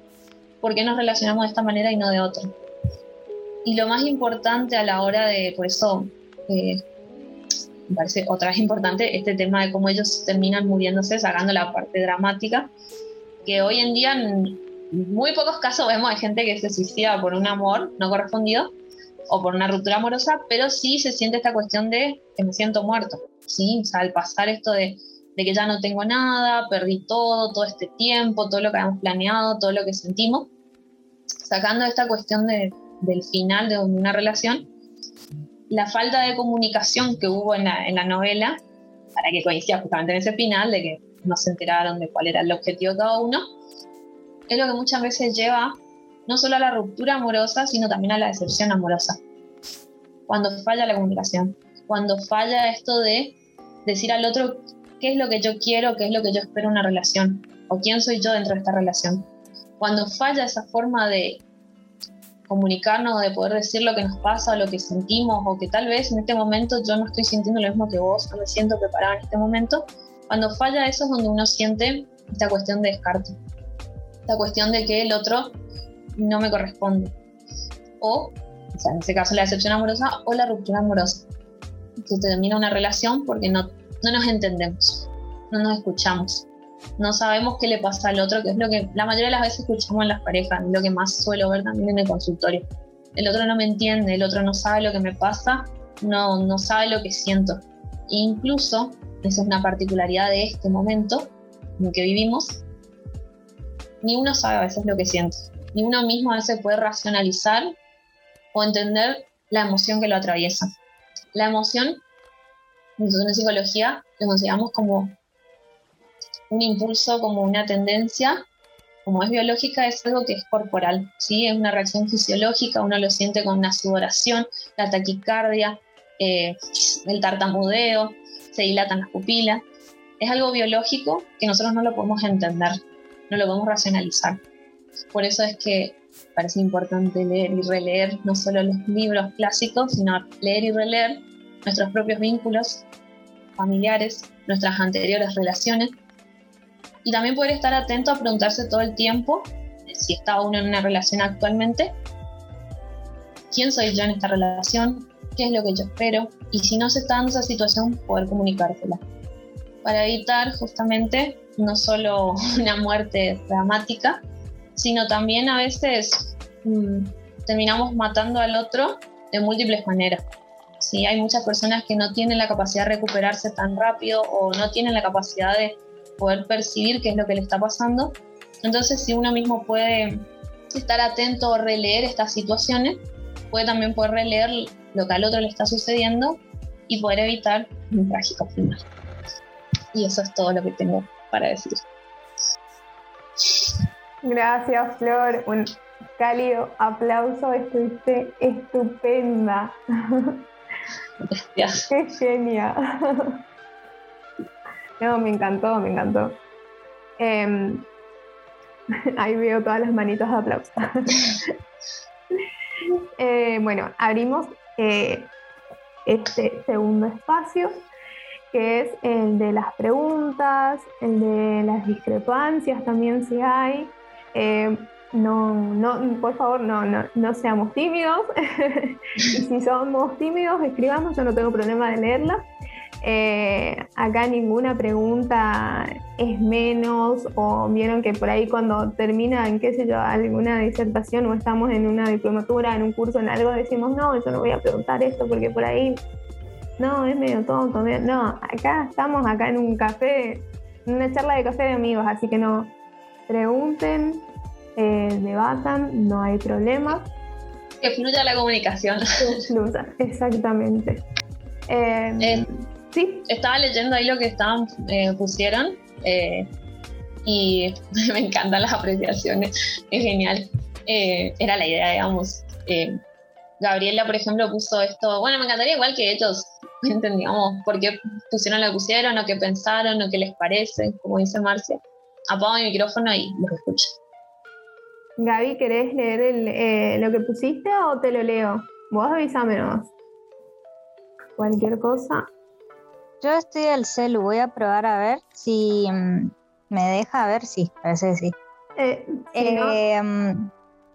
por qué nos relacionamos de esta manera y no de otra. Y lo más importante a la hora de, por eso, eh, me parece otra vez importante este tema de cómo ellos terminan muriéndose, sacando la parte dramática, que hoy en día muy pocos casos vemos de gente que se suicida por un amor no correspondido o por una ruptura amorosa, pero sí se siente esta cuestión de que me siento muerto, ¿sí? O sea, al pasar esto de, de que ya no tengo nada, perdí todo, todo este tiempo, todo lo que habíamos planeado, todo lo que sentimos, sacando esta cuestión de, del final de una relación, la falta de comunicación que hubo en la, en la novela, para que coincida justamente en ese final, de que no se enteraron de cuál era el objetivo de cada uno, es lo que muchas veces lleva no solo a la ruptura amorosa, sino también a la decepción amorosa. Cuando falla la comunicación, cuando falla esto de decir al otro qué es lo que yo quiero, qué es lo que yo espero en una relación, o quién soy yo dentro de esta relación. Cuando falla esa forma de comunicarnos, de poder decir lo que nos pasa, lo que sentimos, o que tal vez en este momento yo no estoy sintiendo lo mismo que vos, no me siento preparada en este momento, cuando falla eso es donde uno siente esta cuestión de descarte esta cuestión de que el otro no me corresponde. O, o sea, en este caso la decepción amorosa o la ruptura amorosa. Se termina una relación porque no, no nos entendemos, no nos escuchamos, no sabemos qué le pasa al otro, que es lo que la mayoría de las veces escuchamos en las parejas, lo que más suelo ver también en el consultorio. El otro no me entiende, el otro no sabe lo que me pasa, no, no sabe lo que siento. E incluso, esa es una particularidad de este momento en que vivimos, ni uno sabe a veces lo que siente, ni uno mismo a veces puede racionalizar o entender la emoción que lo atraviesa. La emoción, en psicología lo consideramos como un impulso, como una tendencia, como es biológica, es algo que es corporal, ¿sí? es una reacción fisiológica, uno lo siente con una sudoración, la taquicardia, eh, el tartamudeo, se dilatan las pupilas. Es algo biológico que nosotros no lo podemos entender no lo podemos racionalizar. Por eso es que parece importante leer y releer no solo los libros clásicos, sino leer y releer nuestros propios vínculos familiares, nuestras anteriores relaciones, y también poder estar atento a preguntarse todo el tiempo, si está uno en una relación actualmente, quién soy yo en esta relación, qué es lo que yo espero, y si no se está dando esa situación, poder comunicársela. Para evitar justamente no solo una muerte dramática, sino también a veces mm, terminamos matando al otro de múltiples maneras. Sí, hay muchas personas que no tienen la capacidad de recuperarse tan rápido o no tienen la capacidad de poder percibir qué es lo que le está pasando. Entonces, si uno mismo puede estar atento o releer estas situaciones, puede también poder releer lo que al otro le está sucediendo y poder evitar un trágico final. Y eso es todo lo que tengo para decir. Gracias, Flor. Un cálido aplauso. Estuviste estupenda. Gracias. Qué genia. No, me encantó, me encantó. Em, ahí veo todas las manitas de aplauso. Eh, bueno, abrimos eh, este segundo espacio que es el de las preguntas, el de las discrepancias también si hay. Eh, no, no, por favor, no, no, no seamos tímidos. si somos tímidos, escribamos, yo no tengo problema de leerla. Eh, acá ninguna pregunta es menos o vieron que por ahí cuando terminan, qué sé yo, alguna disertación o estamos en una diplomatura, en un curso, en algo, decimos, no, yo no voy a preguntar esto porque por ahí, no, es medio tonto. No, acá estamos acá en un café, en una charla de café de amigos, así que no, pregunten, eh, debatan, no hay problema. Que fluya la comunicación. Que fluya, exactamente. Em, eh, sí. Estaba leyendo ahí lo que estaban, eh, pusieron y me encantan las apreciaciones, es genial. era la idea, digamos. Gabriela, por ejemplo, puso esto, bueno, me encantaría igual que ellos entendíamos por qué pusieron lo que pusieron, o qué pensaron, o qué les parece, como dice Marcia. Apago mi micrófono y los escucho. Gaby, ¿querés leer eh, lo que pusiste o te lo leo? Vos avísamenos. Cualquier cosa. Yo estoy al celu, voy a probar a ver si mm, me deja ver, sí, parece que sí. Eh, eh, mm,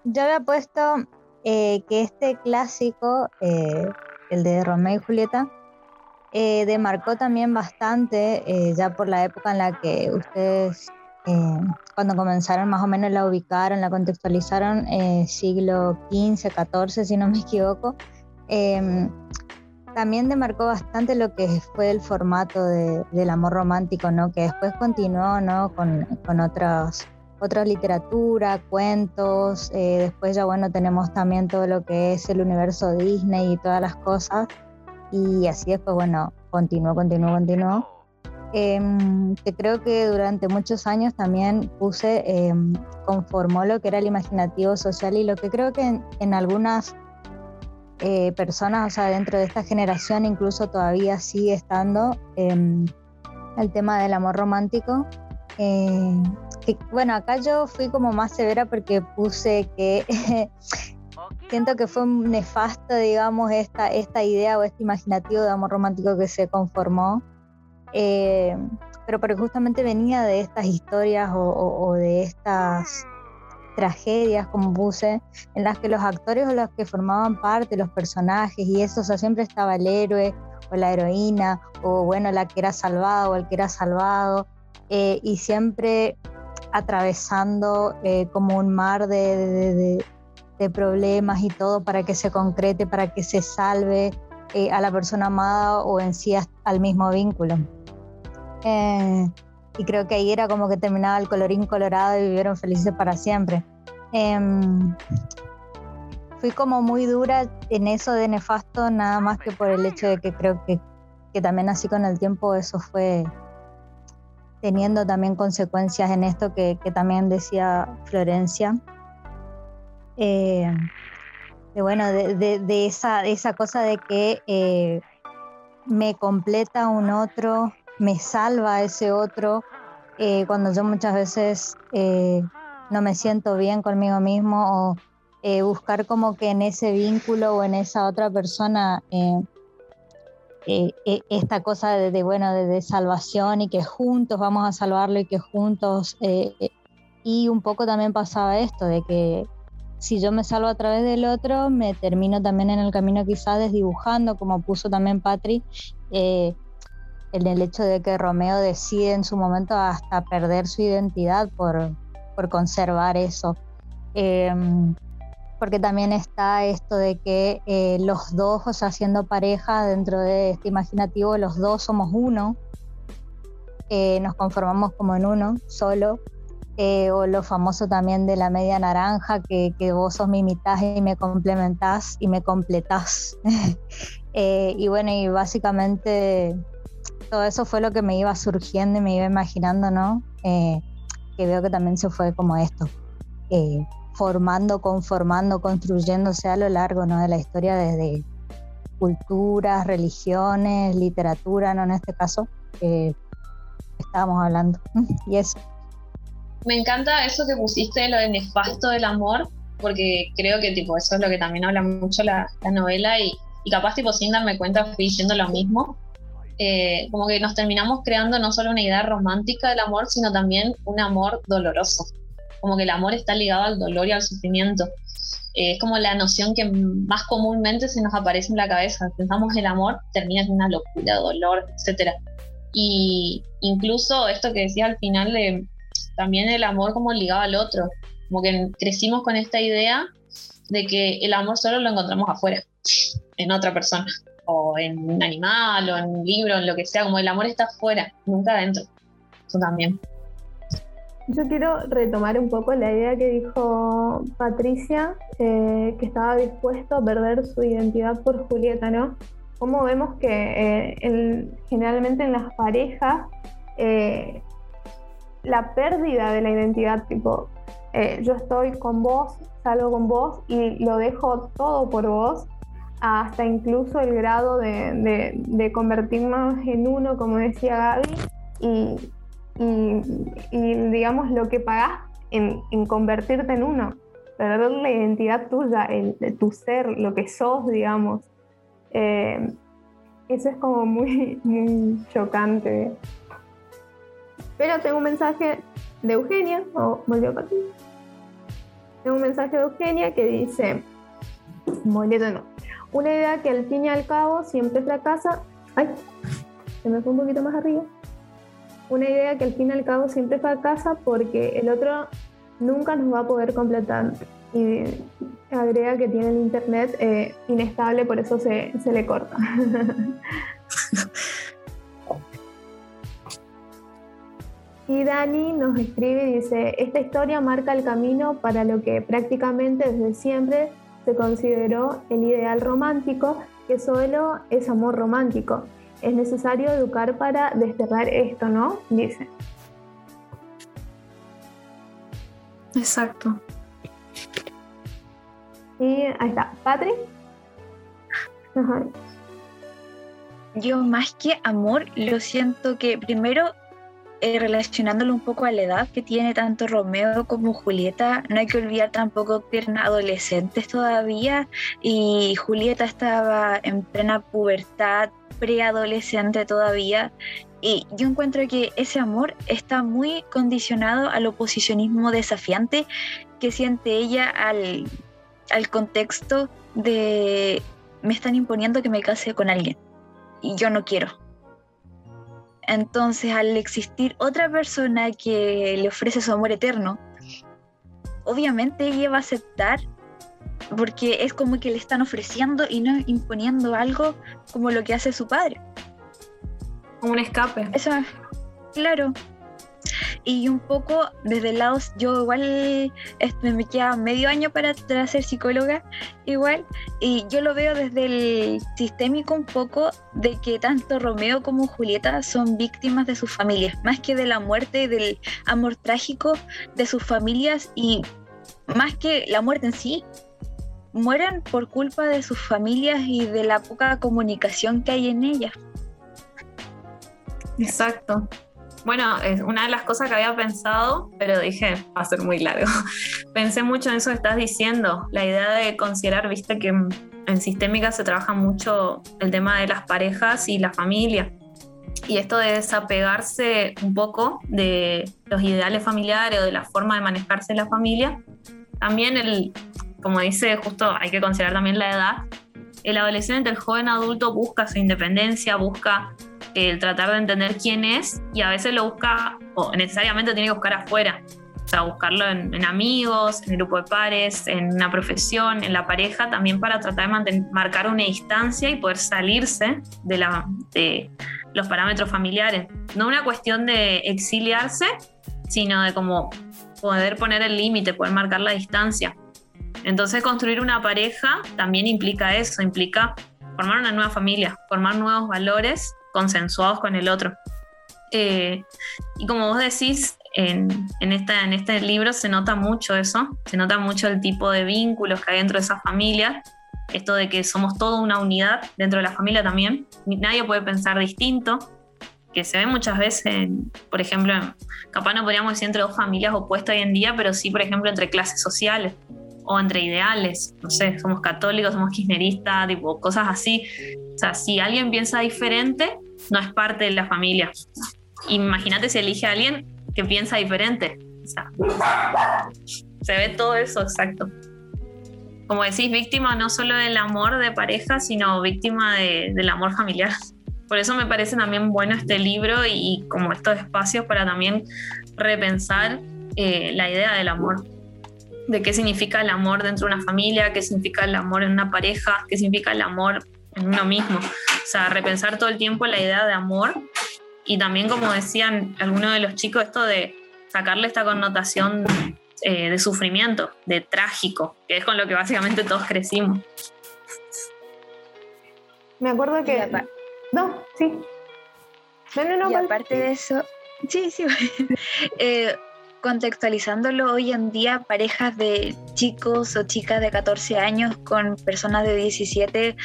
yo había puesto que este clásico, el de Romeo y Julieta, demarcó también bastante, ya por la época en la que ustedes eh, cuando comenzaron más o menos la ubicaron, la contextualizaron, eh, siglo XV, XIV, si no me equivoco, em, también demarcó bastante lo que fue el formato del amor romántico, ¿no? que después continuó ¿no? con, con otras, otra literatura, cuentos, eh, después ya bueno tenemos también todo lo que es el universo Disney y todas las cosas, y así después bueno, continuó, continuó, continuó. Em, que creo que durante muchos años también puse, em, conformó lo que era el imaginativo social y lo que creo que en, algunas eh, personas, o sea, dentro de esta generación incluso todavía sigue estando em, el tema del amor romántico. Eh, bueno, acá yo fui como más severa porque puse que siento que fue nefasto, digamos, esta, esta idea o este imaginativo de amor romántico que se conformó. Eh, pero porque justamente venía de estas historias o, de estas tragedias, como puse, en las que los actores o los que formaban parte, los personajes y eso, o sea, siempre estaba el héroe o la heroína, o bueno, la que era salvada o el que era salvado, eh, y siempre atravesando eh, como un mar de, de, problemas y todo para que se concrete, para que se salve a la persona amada o en sí al mismo vínculo. Y creo que ahí era como que terminaba el colorín colorado y vivieron felices para siempre. Em, fui como muy dura en eso de nefasto, nada más que por el hecho de que creo que, que también así con el tiempo eso fue teniendo también consecuencias en esto que, que también decía Florencia. Eh, de bueno, de, de, esa, esa cosa de que eh, me completa un otro, me salva ese otro eh, cuando yo muchas veces eh, no me siento bien conmigo mismo o eh, buscar como que en ese vínculo o en esa otra persona esta cosa de, bueno de, salvación y que juntos vamos a salvarlo y que juntos y un poco también pasaba esto de que si yo me salvo a través del otro, me termino también en el camino quizás desdibujando, como puso también Patri, en el hecho de que Romeo decide en su momento hasta perder su identidad por, conservar eso. Em, porque también está esto de que eh, los dos, o sea, siendo pareja dentro de este imaginativo, los dos somos uno, eh, nos conformamos como en uno, solo, eh, o lo famoso también de la media naranja, que, que vos sos mi mitad y me complementás y me completás. y bueno, y básicamente todo eso fue lo que me iba surgiendo y me iba imaginando, ¿no? Eh, que veo que también se fue como esto, eh, formando, conformando, construyéndose a lo largo ¿no? de la historia desde culturas, religiones, literatura, ¿no? En este caso, estábamos hablando. y eso. Me encanta eso que pusiste, lo de nefasto del amor, porque creo que tipo eso es lo que también habla mucho la, novela y, y capaz tipo sin darme cuenta fui diciendo lo mismo eh, como que nos terminamos creando no solo una idea romántica del amor, sino también un amor doloroso. Como que el amor está ligado al dolor y al sufrimiento. eh, es como la noción que más comúnmente se nos aparece en la cabeza. Pensamos el amor, termina en una locura, dolor, etc. Y incluso esto que decía al final de también el amor como ligado al otro, como que crecimos con esta idea de que el amor solo lo encontramos afuera, en otra persona, o en un animal, o en un libro, en lo que sea, como el amor está afuera, nunca adentro. Eso también. Yo quiero retomar un poco la idea que dijo Patricia, eh, que estaba dispuesto a perder su identidad por Julieta, ¿no? Como vemos que eh, generalmente en las parejas eh, la pérdida de la identidad, tipo, yo estoy con vos, salgo con vos y lo dejo todo por vos, hasta incluso el grado de, de convertirnos en uno, como decía Gaby, y, digamos lo que pagás en, convertirte en uno, perder la identidad tuya, el, tu ser, lo que sos, digamos. Eh, eso es como muy, muy chocante. Pero tengo un mensaje de Eugenia, o volvió para ti. Tengo un mensaje de Eugenia que dice, boleto no, una idea que al fin y al cabo siempre fracasa. Ay, se me fue un poquito más arriba una idea que al fin y al cabo siempre fracasa porque el otro nunca nos va a poder completar. Y agrega que tiene el internet eh, inestable, por eso se, se le corta. y Dani nos escribe y dice, esta historia marca el camino para lo que prácticamente desde siempre se consideró el ideal romántico, que solo es amor romántico es necesario educar para desterrar esto, ¿no? Dice. Exacto. Y ahí está. Patri. Yo más que amor, lo siento que primero eh, relacionándolo un poco a la edad que tiene tanto Romeo como Julieta, no hay que olvidar tampoco que eran adolescentes todavía y Julieta estaba en plena pubertad, preadolescente todavía. Y yo encuentro que ese amor está muy condicionado al oposicionismo desafiante que siente ella al, al contexto de me están imponiendo que me case con alguien y yo no quiero. Entonces, al existir otra persona que le ofrece su amor eterno, obviamente ella va a aceptar porque es como que le están ofreciendo y no imponiendo algo como lo que hace su padre. Un escape. Eso, claro. Y un poco desde el lado, yo igual me queda medio año para, ser psicóloga, igual, y yo lo veo desde el sistémico un poco de que tanto Romeo como Julieta son víctimas de sus familias, más que de la muerte del amor trágico de sus familias y más que la muerte en sí, mueren por culpa de sus familias y de la poca comunicación que hay en ellas. Exacto. Bueno, es una de las cosas que había pensado, pero dije, va a ser muy largo. Pensé mucho en eso que estás diciendo, la idea de considerar, viste, que en sistémica se trabaja mucho el tema de las parejas y la familia. Y esto de desapegarse un poco de los ideales familiares o de la forma de manejarse la familia. También el, como dice justo, hay que considerar también la edad. El adolescente, el joven adulto busca su independencia, busca el eh, tratar de entender quién es y a veces lo busca, o necesariamente tiene que buscar afuera. O sea, buscarlo en, amigos, en el grupo de pares, en una profesión, en la pareja, también para tratar de marcar una distancia y poder salirse de, de los parámetros familiares. No una cuestión de exiliarse, sino de como poder poner el límite, poder marcar la distancia. Entonces construir una pareja también implica eso, implica formar una nueva familia, formar nuevos valores consensuados con el otro. Eh, y como vos decís, en, esta, en este libro se nota mucho eso, se nota mucho el tipo de vínculos que hay dentro de esa familia, esto de que somos toda una unidad dentro de la familia también, nadie puede pensar distinto, que se ve muchas veces, por ejemplo, capaz no podríamos decir entre dos familias opuestas hoy en día, pero sí, por ejemplo, entre clases sociales o entre ideales, no sé, somos católicos, somos kirchneristas, tipo cosas así. O sea, si alguien piensa diferente, no es parte de la familia. Imagínate si elige a alguien que piensa diferente. Se ve todo eso exacto. como decís, víctima no solo del amor de pareja, sino víctima del amor familiar. Por eso me parece también bueno este libro y, como estos espacios para también repensar eh, la idea del amor, de qué significa el amor dentro de una familia, qué significa el amor en una pareja, qué significa el amor en uno mismo. O sea, repensar todo el tiempo la idea de amor y también, como decían algunos de los chicos, esto de sacarle esta connotación eh, de sufrimiento, de trágico, que es con lo que básicamente todos crecimos. Me acuerdo que... No, sí. No, no, no. Y aparte de eso, sí, sí. eh, contextualizándolo hoy en día, parejas de chicos o chicas de 14 años con personas de 17,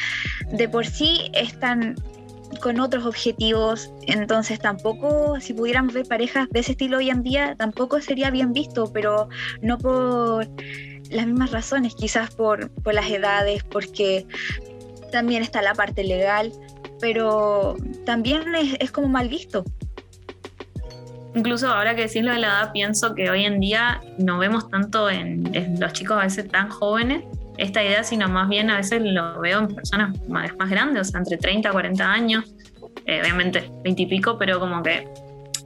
de por sí están con otros objetivos, entonces tampoco, si pudiéramos ver parejas de ese estilo hoy en día, tampoco sería bien visto, pero no por las mismas razones, quizás por, por las edades, porque también está la parte legal, pero también es, es como mal visto. Incluso ahora que decís lo de la edad, pienso que hoy en día no vemos tanto en, los chicos a veces tan jóvenes esta idea, sino más bien a veces lo veo en personas más, más grandes, o sea, entre 30 y 40 años, eh, obviamente 20 y pico, pero como que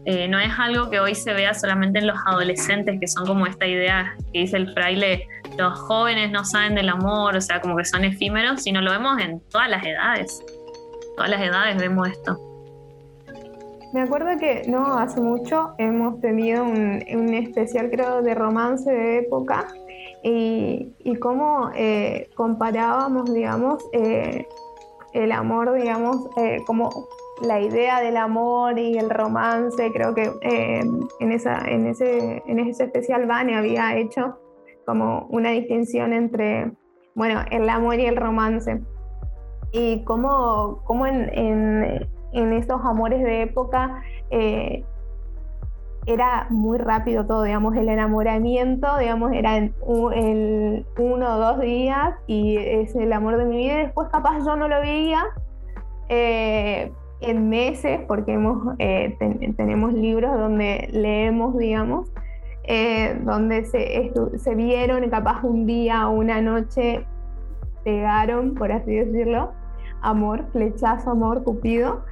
eh, no es algo que hoy se vea solamente en los adolescentes, que son como esta idea que dice el fraile, los jóvenes no saben del amor, o sea, como que son efímeros, sino lo vemos en todas las edades. Todas las edades vemos esto. Me acuerdo que no hace mucho hemos tenido un, un especial, creo, de romance de época y, y cómo eh, comparábamos, digamos, eh, el amor, digamos, eh, como la idea del amor y el romance, creo que en, esa, en, ese, en ese especial Vane había hecho como una distinción entre, bueno, el amor y el romance. Y cómo, cómo en, en, en, esos amores de época era muy rápido todo, digamos, el enamoramiento, digamos, era en el uno o dos días y es el amor de mi vida. Después capaz yo no lo veía eh, en meses, porque eh, tenemos libros donde leemos, digamos, eh, donde se, se vieron capaz un día o una noche pegaron, por así decirlo, amor, flechazo, amor, cupido.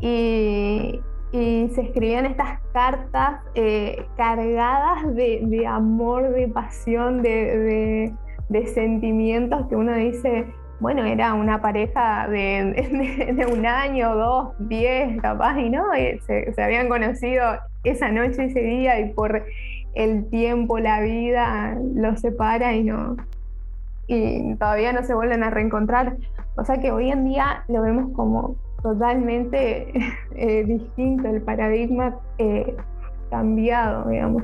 Y, se escribían estas cartas eh, cargadas de, amor, de pasión, de, sentimientos que uno dice, bueno, era una pareja de, un año, dos, diez, capaz, y no, se, habían conocido esa noche, ese día, y por el tiempo, la vida, los separa y no. Y todavía no se vuelven a reencontrar. O sea que hoy en día lo vemos como totalmente eh, distinto, el paradigma eh, cambiado, digamos.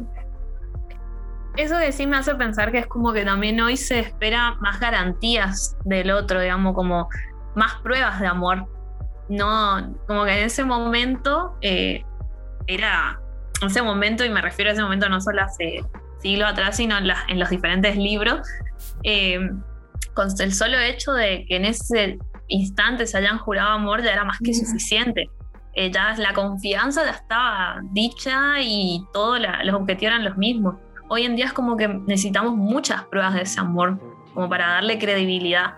Eso de sí me hace pensar que es como que también hoy se espera más garantías del otro, digamos, como más pruebas de amor. No, como que en ese momento eh, era, en ese momento, y me refiero a ese momento no solo hace siglos atrás, sino en, en los diferentes libros, con el solo hecho de que en ese instantes se hayan jurado amor ya era más que suficiente. Eh, ya la confianza ya estaba dicha y todos los objetivos eran los mismos. Hoy en día es como que necesitamos muchas pruebas de ese amor, como para darle credibilidad.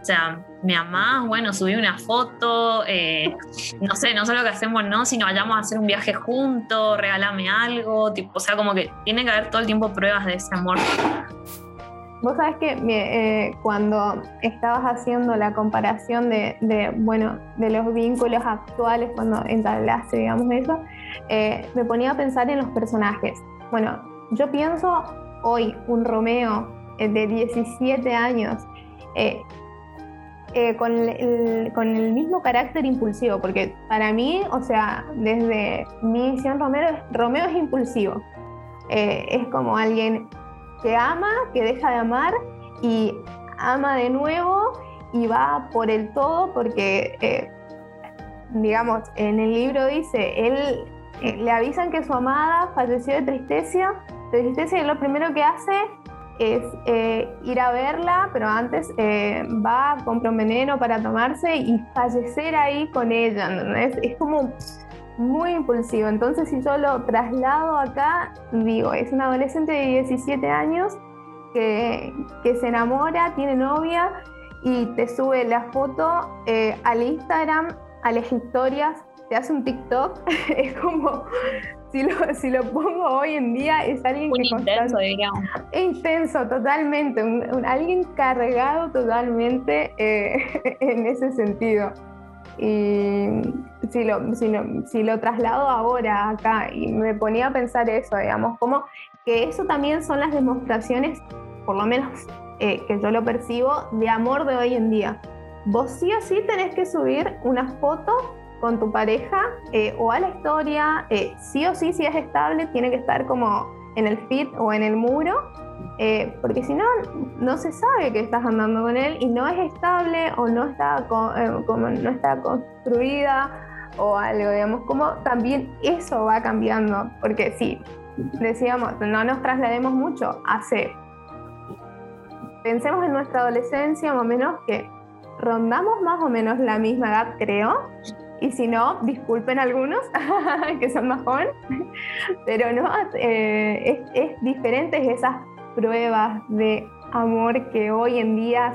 O sea, me amás, bueno, subí una foto, eh, no sé, no solo que hacemos, no, sino vayamos a hacer un viaje juntos, regálame algo, tipo, o sea, como que tiene que haber todo el tiempo pruebas de ese amor. Vos sabés que eh, cuando estabas haciendo la comparación de, bueno, de los vínculos actuales, cuando entablaste, digamos, eso, eh, me ponía a pensar en los personajes. Bueno, yo pienso hoy un Romeo eh, de 17 años, con, el, mismo carácter impulsivo, porque para mí, o sea, desde mi visión Romero, Romeo es impulsivo. es como alguien que ama, que deja de amar y ama de nuevo y va por el todo porque, eh, digamos, en el libro dice, él eh, le avisan que su amada falleció de tristeza, de tristeza y lo primero que hace es eh, ir a verla, pero antes va, compra un veneno para tomarse y fallecer ahí con ella. Es como muy impulsivo. Entonces, si yo lo traslado acá, digo, es un adolescente de 17 años que, se enamora, tiene novia y te sube la foto eh, al Instagram, a las historias, te hace un TikTok, es como, si lo, si lo pongo hoy en día, es alguien que... Intenso, digamos. Intenso, totalmente, alguien cargado totalmente eh, en ese sentido. Y si lo, si, si lo traslado ahora acá y me ponía a pensar eso, digamos, como que eso también son las demostraciones, por lo menos eh, que yo lo percibo, de amor de hoy en día. Vos sí o sí tenés que subir una foto con tu pareja eh, o a la historia, eh, sí o sí, si es estable, tiene que estar como en el feed o en el muro, eh, porque si no, no se sabe que estás andando con él y no es estable o no está, como no está construida o algo, digamos, como también eso va cambiando, porque sí, decíamos, no nos traslademos mucho, hace, pensemos en nuestra adolescencia más o menos que rondamos más o menos la misma edad, creo, y si no, disculpen algunos que son más jóvenes, pero no, eh, es, es diferentes esas pruebas de amor que hoy en día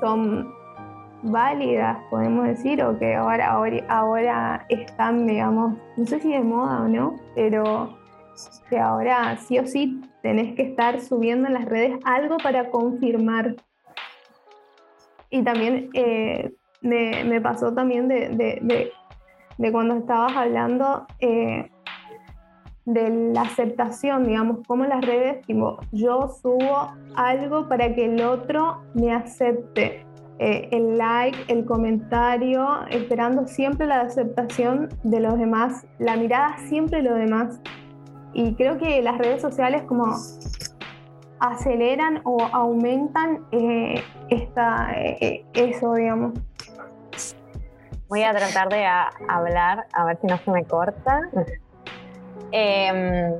son válidas, podemos decir, o que ahora, ahora, están, digamos, no sé si de moda o no, pero que ahora sí o sí tenés que estar subiendo en las redes algo para confirmar. Y también eh, me, pasó también de, cuando estabas hablando eh, de la aceptación, digamos, como las redes, tipo, yo subo algo para que el otro me acepte. Eh, el like, el comentario, esperando siempre la aceptación de los demás, la mirada siempre de los demás. Y creo que las redes sociales como aceleran o aumentan eh, esta, eso, digamos. Voy a tratar de hablar, a ver si no se me corta. Em,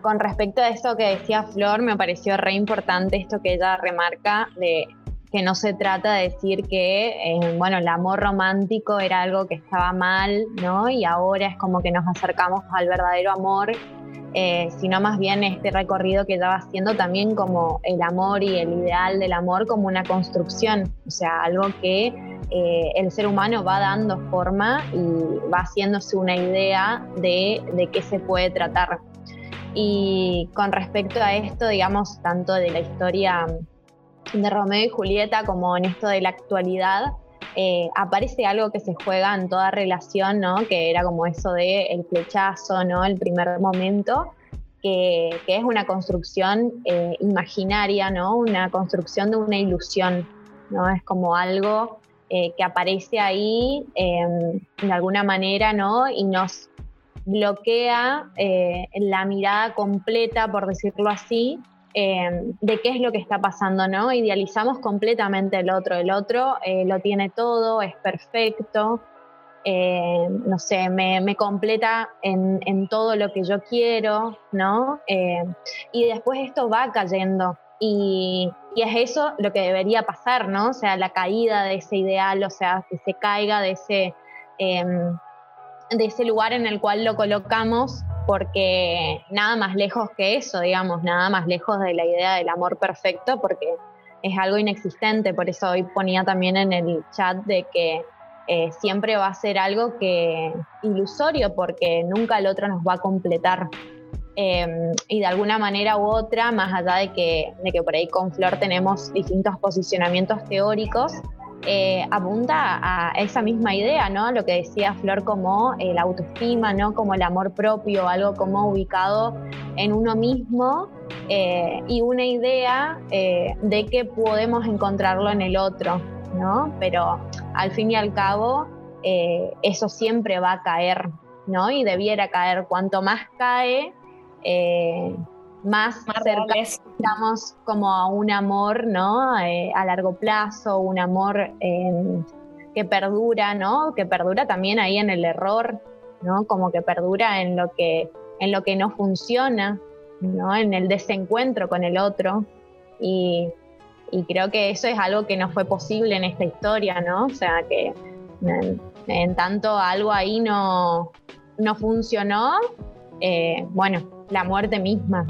con respecto a esto que decía Flor, me pareció re importante esto que ella remarca de que no se trata de decir que, eh, bueno, el amor romántico era algo que estaba mal, ¿no? Y ahora es como que nos acercamos al verdadero amor, eh, sino más bien este recorrido que ella va haciendo también como el amor y el ideal del amor como una construcción, o sea, algo que eh, el ser humano va dando forma y va haciéndose una idea de, de qué se puede tratar. Y con respecto a esto, digamos, tanto de la historia de Romeo y Julieta como en esto de la actualidad, eh, aparece algo que se juega en toda relación, ¿no? Que era como eso de el flechazo, ¿no? El primer momento, que, es una construcción eh, imaginaria, ¿no? Una construcción de una ilusión, ¿no? Es como algo eh, que aparece ahí em, de alguna manera, ¿no? Y nos bloquea la mirada completa, por decirlo así, em, de qué es lo que está pasando, ¿no? Idealizamos completamente el otro. El otro eh, lo tiene todo, es perfecto, no sé, me, completa en, en, todo lo que yo quiero, ¿no? y después esto va cayendo y, es eso lo que debería pasar, ¿no? O sea, la caída de ese ideal, o sea, que se caiga de ese, em, de ese lugar en el cual lo colocamos, porque nada más lejos que eso, digamos, nada más lejos de la idea del amor perfecto, porque es algo inexistente, por eso hoy ponía también en el chat de que eh, siempre va a ser algo que ilusorio, porque nunca el otro nos va a completar. Em, y de alguna manera u otra, más allá de que, de que por ahí con Flor tenemos distintos posicionamientos teóricos, eh, apunta a esa misma idea, ¿no? Lo que decía Flor como la autoestima, ¿no? Como el amor propio, algo como ubicado en uno mismo eh, y una idea eh, de que podemos encontrarlo en el otro, ¿no? Pero al fin y al cabo, eso siempre va a caer, ¿no? Y debiera caer. Cuanto más cae, eh, más, cerca estamos como a un amor, ¿no? Eh, a largo plazo, un amor em, que perdura, ¿no? Que perdura también ahí en el error, ¿no? Como que perdura en lo que, en lo que no funciona, ¿no? En el desencuentro con el otro. Y, creo que eso es algo que no fue posible en esta historia, ¿no? O sea, que en, tanto algo ahí no, no funcionó, eh, bueno, la muerte misma,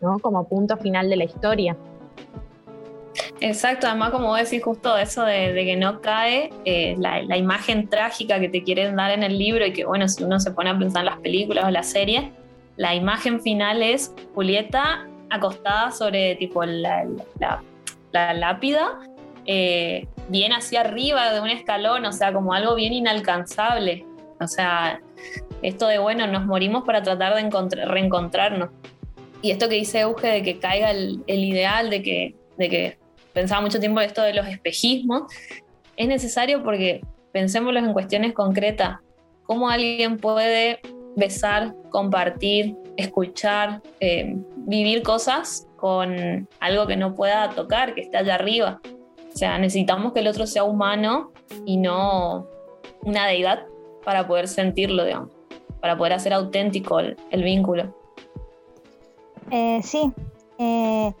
¿no? Como punto final de la historia. Exacto, además como decís justo eso de, que no cae eh, la, imagen trágica que te quieren dar en el libro y que bueno, si uno se pone a pensar en las películas o las series, la imagen final es Julieta acostada sobre tipo la, lápida, eh, bien hacia arriba de un escalón, o sea, como algo bien inalcanzable. O sea, esto de bueno, nos morimos para tratar de reencontrarnos. Y esto que dice Euge de que caiga el, ideal, de que, de que pensaba mucho tiempo esto de los espejismos, es necesario porque pensémoslo en cuestiones concretas. ¿Cómo alguien puede besar, compartir, escuchar, eh, vivir cosas con algo que no pueda tocar, que esté allá arriba? O sea, necesitamos que el otro sea humano y no una deidad para poder sentirlo, digamos, para poder hacer auténtico el, vínculo. Eh, sí, eh,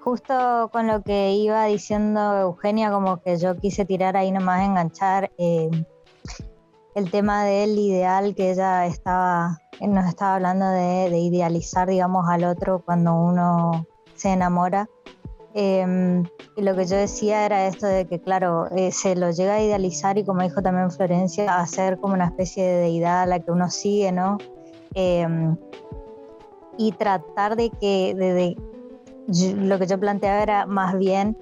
justo con lo que iba diciendo Eugenia, como que yo quise tirar ahí nomás, enganchar eh, el tema del ideal que ella estaba, nos estaba hablando de, idealizar, digamos, al otro cuando uno se enamora. Em, y lo que yo decía era esto de que, claro, eh, se lo llega a idealizar y como dijo también Florencia, a ser como una especie de deidad a la que uno sigue, ¿no? Em, y tratar de que, de, lo que yo planteaba era más bien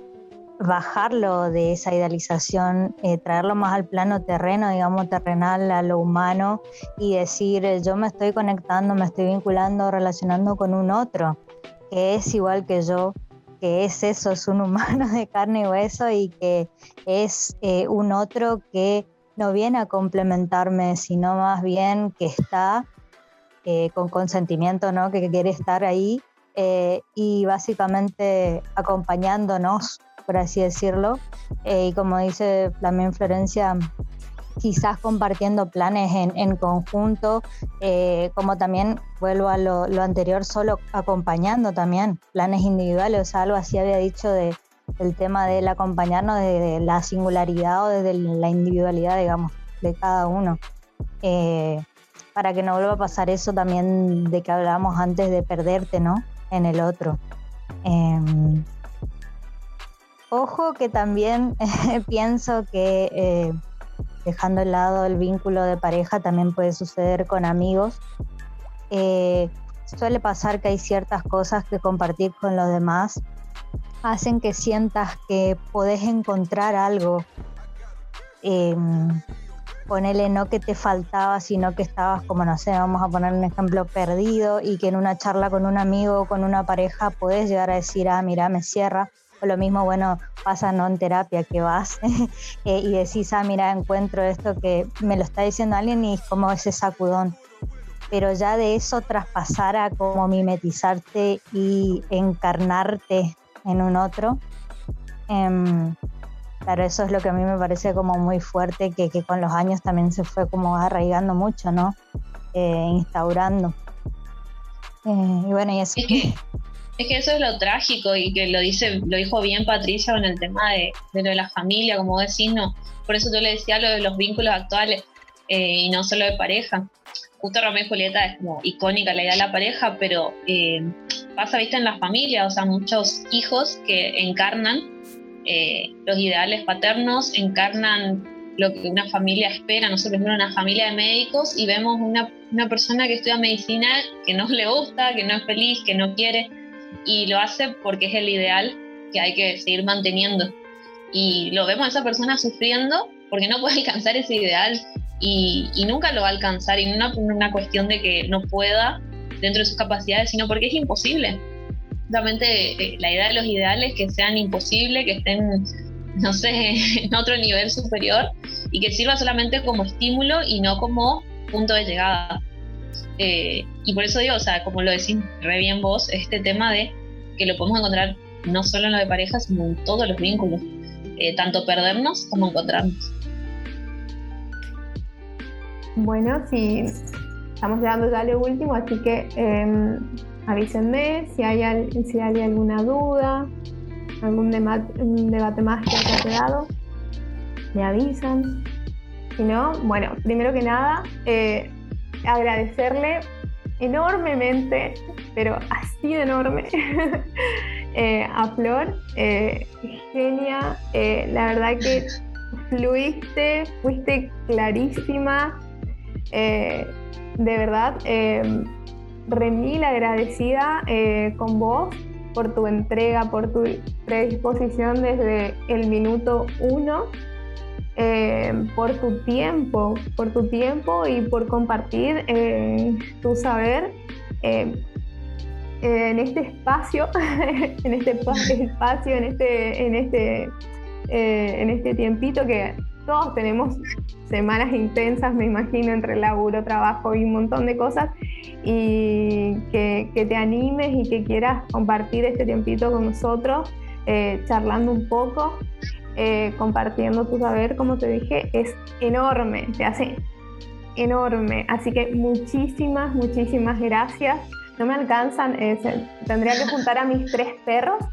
bajarlo de esa idealización, eh, traerlo más al plano terreno, digamos, terrenal, a lo humano y decir, eh, yo me estoy conectando, me estoy vinculando, relacionando con un otro que es igual que yo, que es eso, es un humano de carne y hueso y que es eh, un otro que no viene a complementarme, sino más bien que está con consentimiento, ¿no? que quiere estar ahí eh, y básicamente acompañándonos, por así decirlo. Eh, y como dice también Florencia, quizás compartiendo planes en, conjunto, eh, como también vuelvo a lo, anterior, solo acompañando también planes individuales, o sea, algo así había dicho de, del tema del acompañarnos desde la singularidad o desde la individualidad, digamos, de cada uno. Para que no vuelva a pasar eso también de que hablábamos antes de perderte, ¿no? en el otro. Em, ojo que también pienso que eh, dejando de lado el vínculo de pareja también puede suceder con amigos. Eh, suele pasar que hay ciertas cosas que compartir con los demás hacen que sientas que podés encontrar algo em, ponele no que te faltaba, sino que estabas como, no sé, vamos a poner un ejemplo perdido y que en una charla con un amigo o con una pareja puedes llegar a decir, ah, mira, me cierra. O lo mismo, bueno, pasa no en terapia, que vas eh, y decís, ah, mira, encuentro esto que me lo está diciendo alguien y es como ese sacudón. Pero ya de eso traspasar a como mimetizarte y encarnarte en un otro, eh, Claro, eso es lo que a mí me parece como muy fuerte, que, con los años también se fue como arraigando mucho, ¿no? Eh, instaurando. Eh, y bueno, y eso. Es que, es que eso es lo trágico y que lo dice, lo dijo bien Patricia con el tema de, lo de la familia, como decís, no. Por eso yo le decía lo de los vínculos actuales eh, y no solo de pareja. Justo Romeo y Julieta es como icónica la idea de la pareja, pero pasa vista en la familia, o sea, muchos hijos que encarnan eh, los ideales paternos encarnan lo que una familia espera. Nosotros vemos una familia de médicos y vemos una, una persona que estudia medicina que no le gusta, que no es feliz, que no quiere y lo hace porque es el ideal que hay que seguir manteniendo. Y lo vemos a esa persona sufriendo porque no puede alcanzar ese ideal y, y nunca lo va a alcanzar y no una, una cuestión de que no pueda dentro de sus capacidades, sino porque es imposible justamente eh, la idea de los ideales que sean imposibles, que estén, no sé, en otro nivel superior y que sirva solamente como estímulo y no como punto de llegada. Eh, y por eso digo, o sea, como lo decís re bien vos, este tema de que lo podemos encontrar no solo en lo de pareja, sino en todos los vínculos, eh, tanto perdernos como encontrarnos. Bueno, sí, estamos llegando ya a lo último, así que em, avísenme si hay, si hay alguna duda, algún debate, más que haya quedado, me avisan. Si no, bueno, primero que nada, eh, agradecerle enormemente, pero así enorme, a Flor, genia, la verdad que fluiste, fuiste clarísima, de verdad, remil agradecida con vos por tu entrega, por tu predisposición desde el minuto uno, eh, por tu tiempo, por tu tiempo y por compartir eh, tu saber eh, en este espacio, en este espacio, en este, en este, en este tiempito que todos tenemos semanas intensas, me imagino, entre laburo, trabajo y un montón de cosas, y que, te animes y que quieras compartir este tiempito con nosotros, eh, charlando un poco, eh, compartiendo tu saber, como te dije, es enorme, te hace enorme. Así que muchísimas, muchísimas gracias. No me alcanzan, eh, tendría que juntar a mis tres perros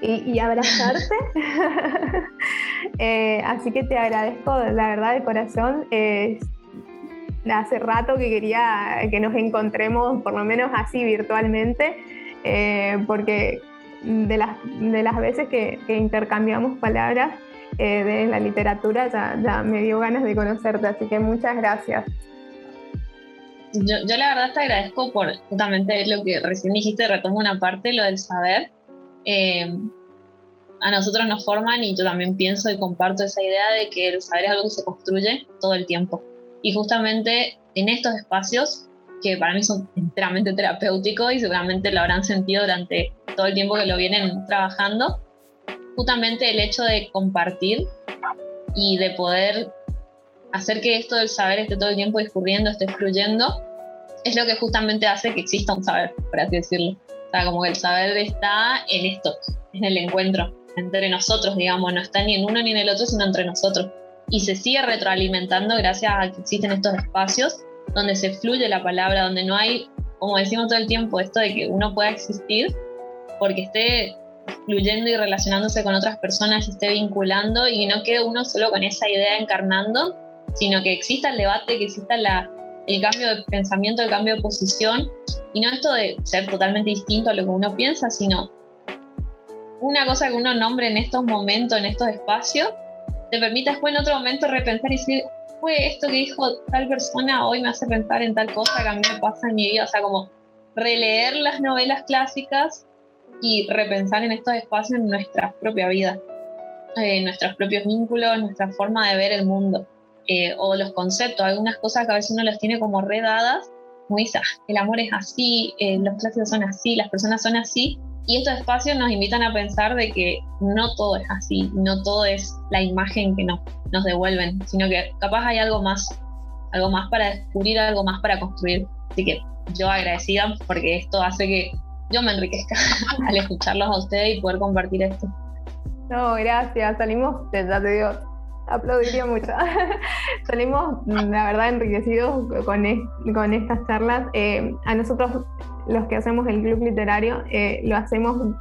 y, abrazarte. Eh, así que te agradezco, la verdad, de corazón. Hace rato que quería que nos encontremos, por lo menos así virtualmente, eh, porque de las, de las veces que, intercambiamos palabras eh, de la literatura ya, me dio ganas de conocerte, así que muchas gracias. Yo, yo, la verdad te agradezco por justamente lo que recién dijiste, retomo una parte, lo del saber, eh, a nosotros nos forman y yo también pienso y comparto esa idea de que el saber es algo que se construye todo el tiempo. Y justamente en estos espacios, que para mí son enteramente terapéuticos y seguramente lo habrán sentido durante todo el tiempo que lo vienen trabajando, justamente el hecho de compartir y de poder hacer que esto del saber esté todo el tiempo discurriendo, esté fluyendo, es lo que justamente hace que exista un saber, por así decirlo como que el saber está en esto, en el encuentro entre nosotros, digamos, no está ni en uno ni en el otro, sino entre nosotros. Y se sigue retroalimentando gracias a que existen estos espacios donde se fluye la palabra, donde no hay, como decimos todo el tiempo, esto de que uno pueda existir porque esté fluyendo y relacionándose con otras personas, esté vinculando y no quede uno solo con esa idea encarnando, sino que exista el debate, que exista la, el cambio de pensamiento, el cambio de posición y no esto de ser totalmente distinto a lo que uno piensa, sino una cosa que uno nombre en estos momentos, en estos espacios, te permite después en otro momento repensar y decir, fue esto que dijo tal persona, hoy me hace pensar en tal cosa que a mí me pasa en mi vida. O sea, como releer las novelas clásicas y repensar en estos espacios en nuestra propia vida, en nuestros propios vínculos, nuestra forma de ver el mundo. Eh, o los conceptos, algunas cosas que a veces uno las tiene como redadas ah, el amor es así, eh, los clásicos son así, las personas son así, y estos espacios nos invitan a pensar de que no todo es así, no todo es la imagen que nos, nos devuelven, sino que capaz hay algo más, algo más para descubrir, algo más para construir. Así que yo agradecida porque esto hace que yo me enriquezca al escucharlos a ustedes y poder compartir esto. No, gracias, salimos, ya te digo, aplaudiría mucho. Salimos, la verdad, enriquecidos con, con estas charlas. Eh, a nosotros, los que hacemos el club literario, eh, lo hacemos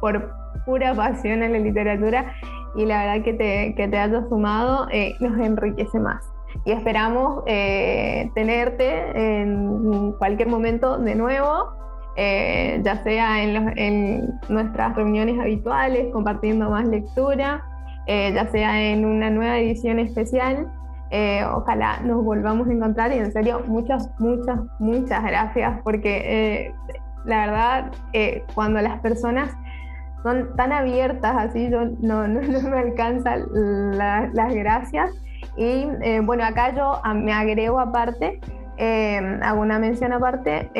por pura pasión en la literatura y la verdad que te, que te hayas sumado eh, nos enriquece más. Y esperamos tenerte en cualquier momento de nuevo. ya sea en, en nuestras reuniones habituales, compartiendo más lectura, eh, ya sea en una nueva edición especial. Eh, ojalá nos volvamos a encontrar y en serio muchas, muchas, muchas gracias porque eh, la verdad cuando las personas son tan abiertas así, yo no, no, me alcanzan las gracias. Y bueno, acá yo me agrego aparte, hago una mención aparte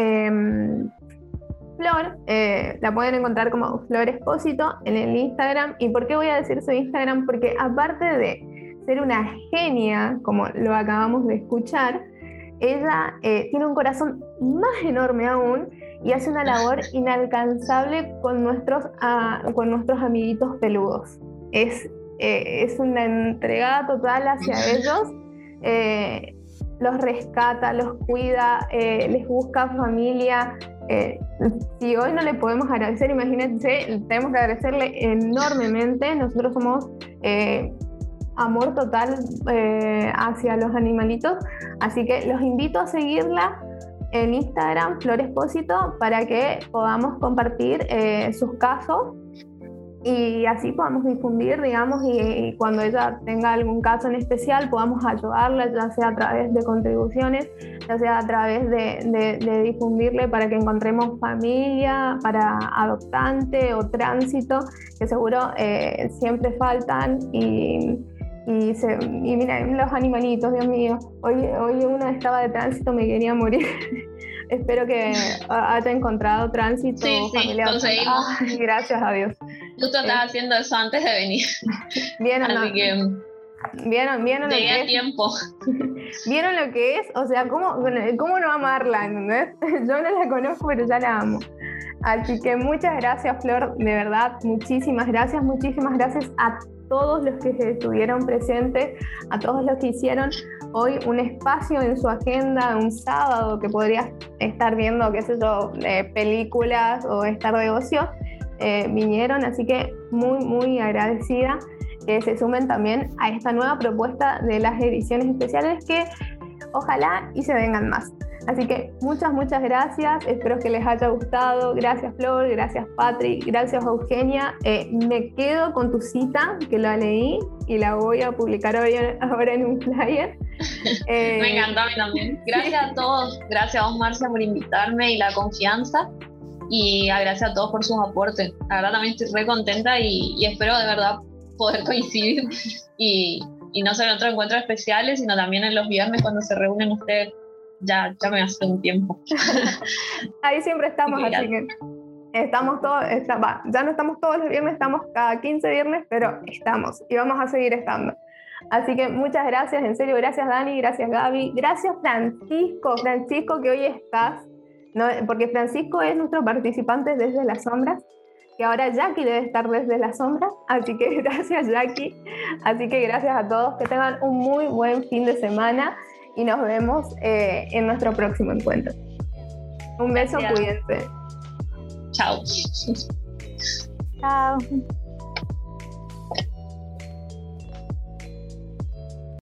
Flor, eh, la pueden encontrar como Flor Espósito en el Instagram. ¿Y por qué voy a decir su Instagram? Porque aparte de ser una genia, como lo acabamos de escuchar, ella eh, tiene un corazón más enorme aún y hace una labor inalcanzable con nuestros, ah, con nuestros amiguitos peludos. Es, eh, es una entregada total hacia ellos. Los rescata, los cuida, les busca familia, eh, si hoy no le podemos agradecer, imagínense, tenemos que agradecerle enormemente. Nosotros somos eh, amor total eh, hacia los animalitos, así que los invito a seguirla en Instagram, Flor Expósito, para que podamos compartir eh, sus casos y así podamos difundir, digamos, y, cuando ella tenga algún caso en especial podamos ayudarla, ya sea a través de contribuciones, ya sea a través de, difundirle para que encontremos familia, para adoptante o tránsito, que seguro eh, siempre faltan y... Y, se, y miren los animalitos, Dios mío. Hoy, hoy uno estaba de tránsito, me quería morir. Espero que haya encontrado tránsito sí, familiar. conseguimos. gracias a Dios. Justo estaba haciendo eso antes de venir. Bien, Así que ¿Vieron, vieron lo que tiempo. ¿Vieron lo que es? O sea, ¿cómo, cómo no amarla? ¿entendés? Yo no la conozco, pero ya la amo. Así que muchas gracias, Flor, de verdad, muchísimas gracias, muchísimas gracias a todos los que estuvieron presentes, a todos los que hicieron hoy un espacio en su agenda, un sábado que podrías estar viendo, qué sé yo, eh, películas o estar de ocio, eh, vinieron, así que muy, muy agradecida que se sumen también a esta nueva propuesta de las ediciones especiales que ojalá y se vengan más. Así que muchas, muchas gracias. Espero que les haya gustado. Gracias Flor, gracias Patrick, gracias Eugenia. Eh, me quedo con tu cita, que la leí y la voy a publicar ahora en un flyer. me encantó a mí también. Gracias a todos. Gracias a vos, Marcia, por invitarme y la confianza. Y gracias a todos por sus aportes. La verdad también estoy re contenta y, espero de verdad poder coincidir y, y no solo en otros encuentros especiales, sino también en los viernes cuando se reúnen ustedes ya, ya me hace un tiempo. Ahí siempre estamos, así que estamos todos, ya no estamos todos los viernes, estamos cada 15 viernes, pero estamos y vamos a seguir estando. Así que muchas gracias, en serio, gracias Dani, gracias Gaby, gracias Francisco, Francisco que hoy estás, ¿no? porque Francisco es nuestro participante desde las sombras, que ahora Jackie debe estar desde las sombras, así que gracias Jackie, así que gracias a todos, que tengan un muy buen fin de semana y nos vemos eh, en nuestro próximo encuentro. Un beso, cuídense. Chao. Chao.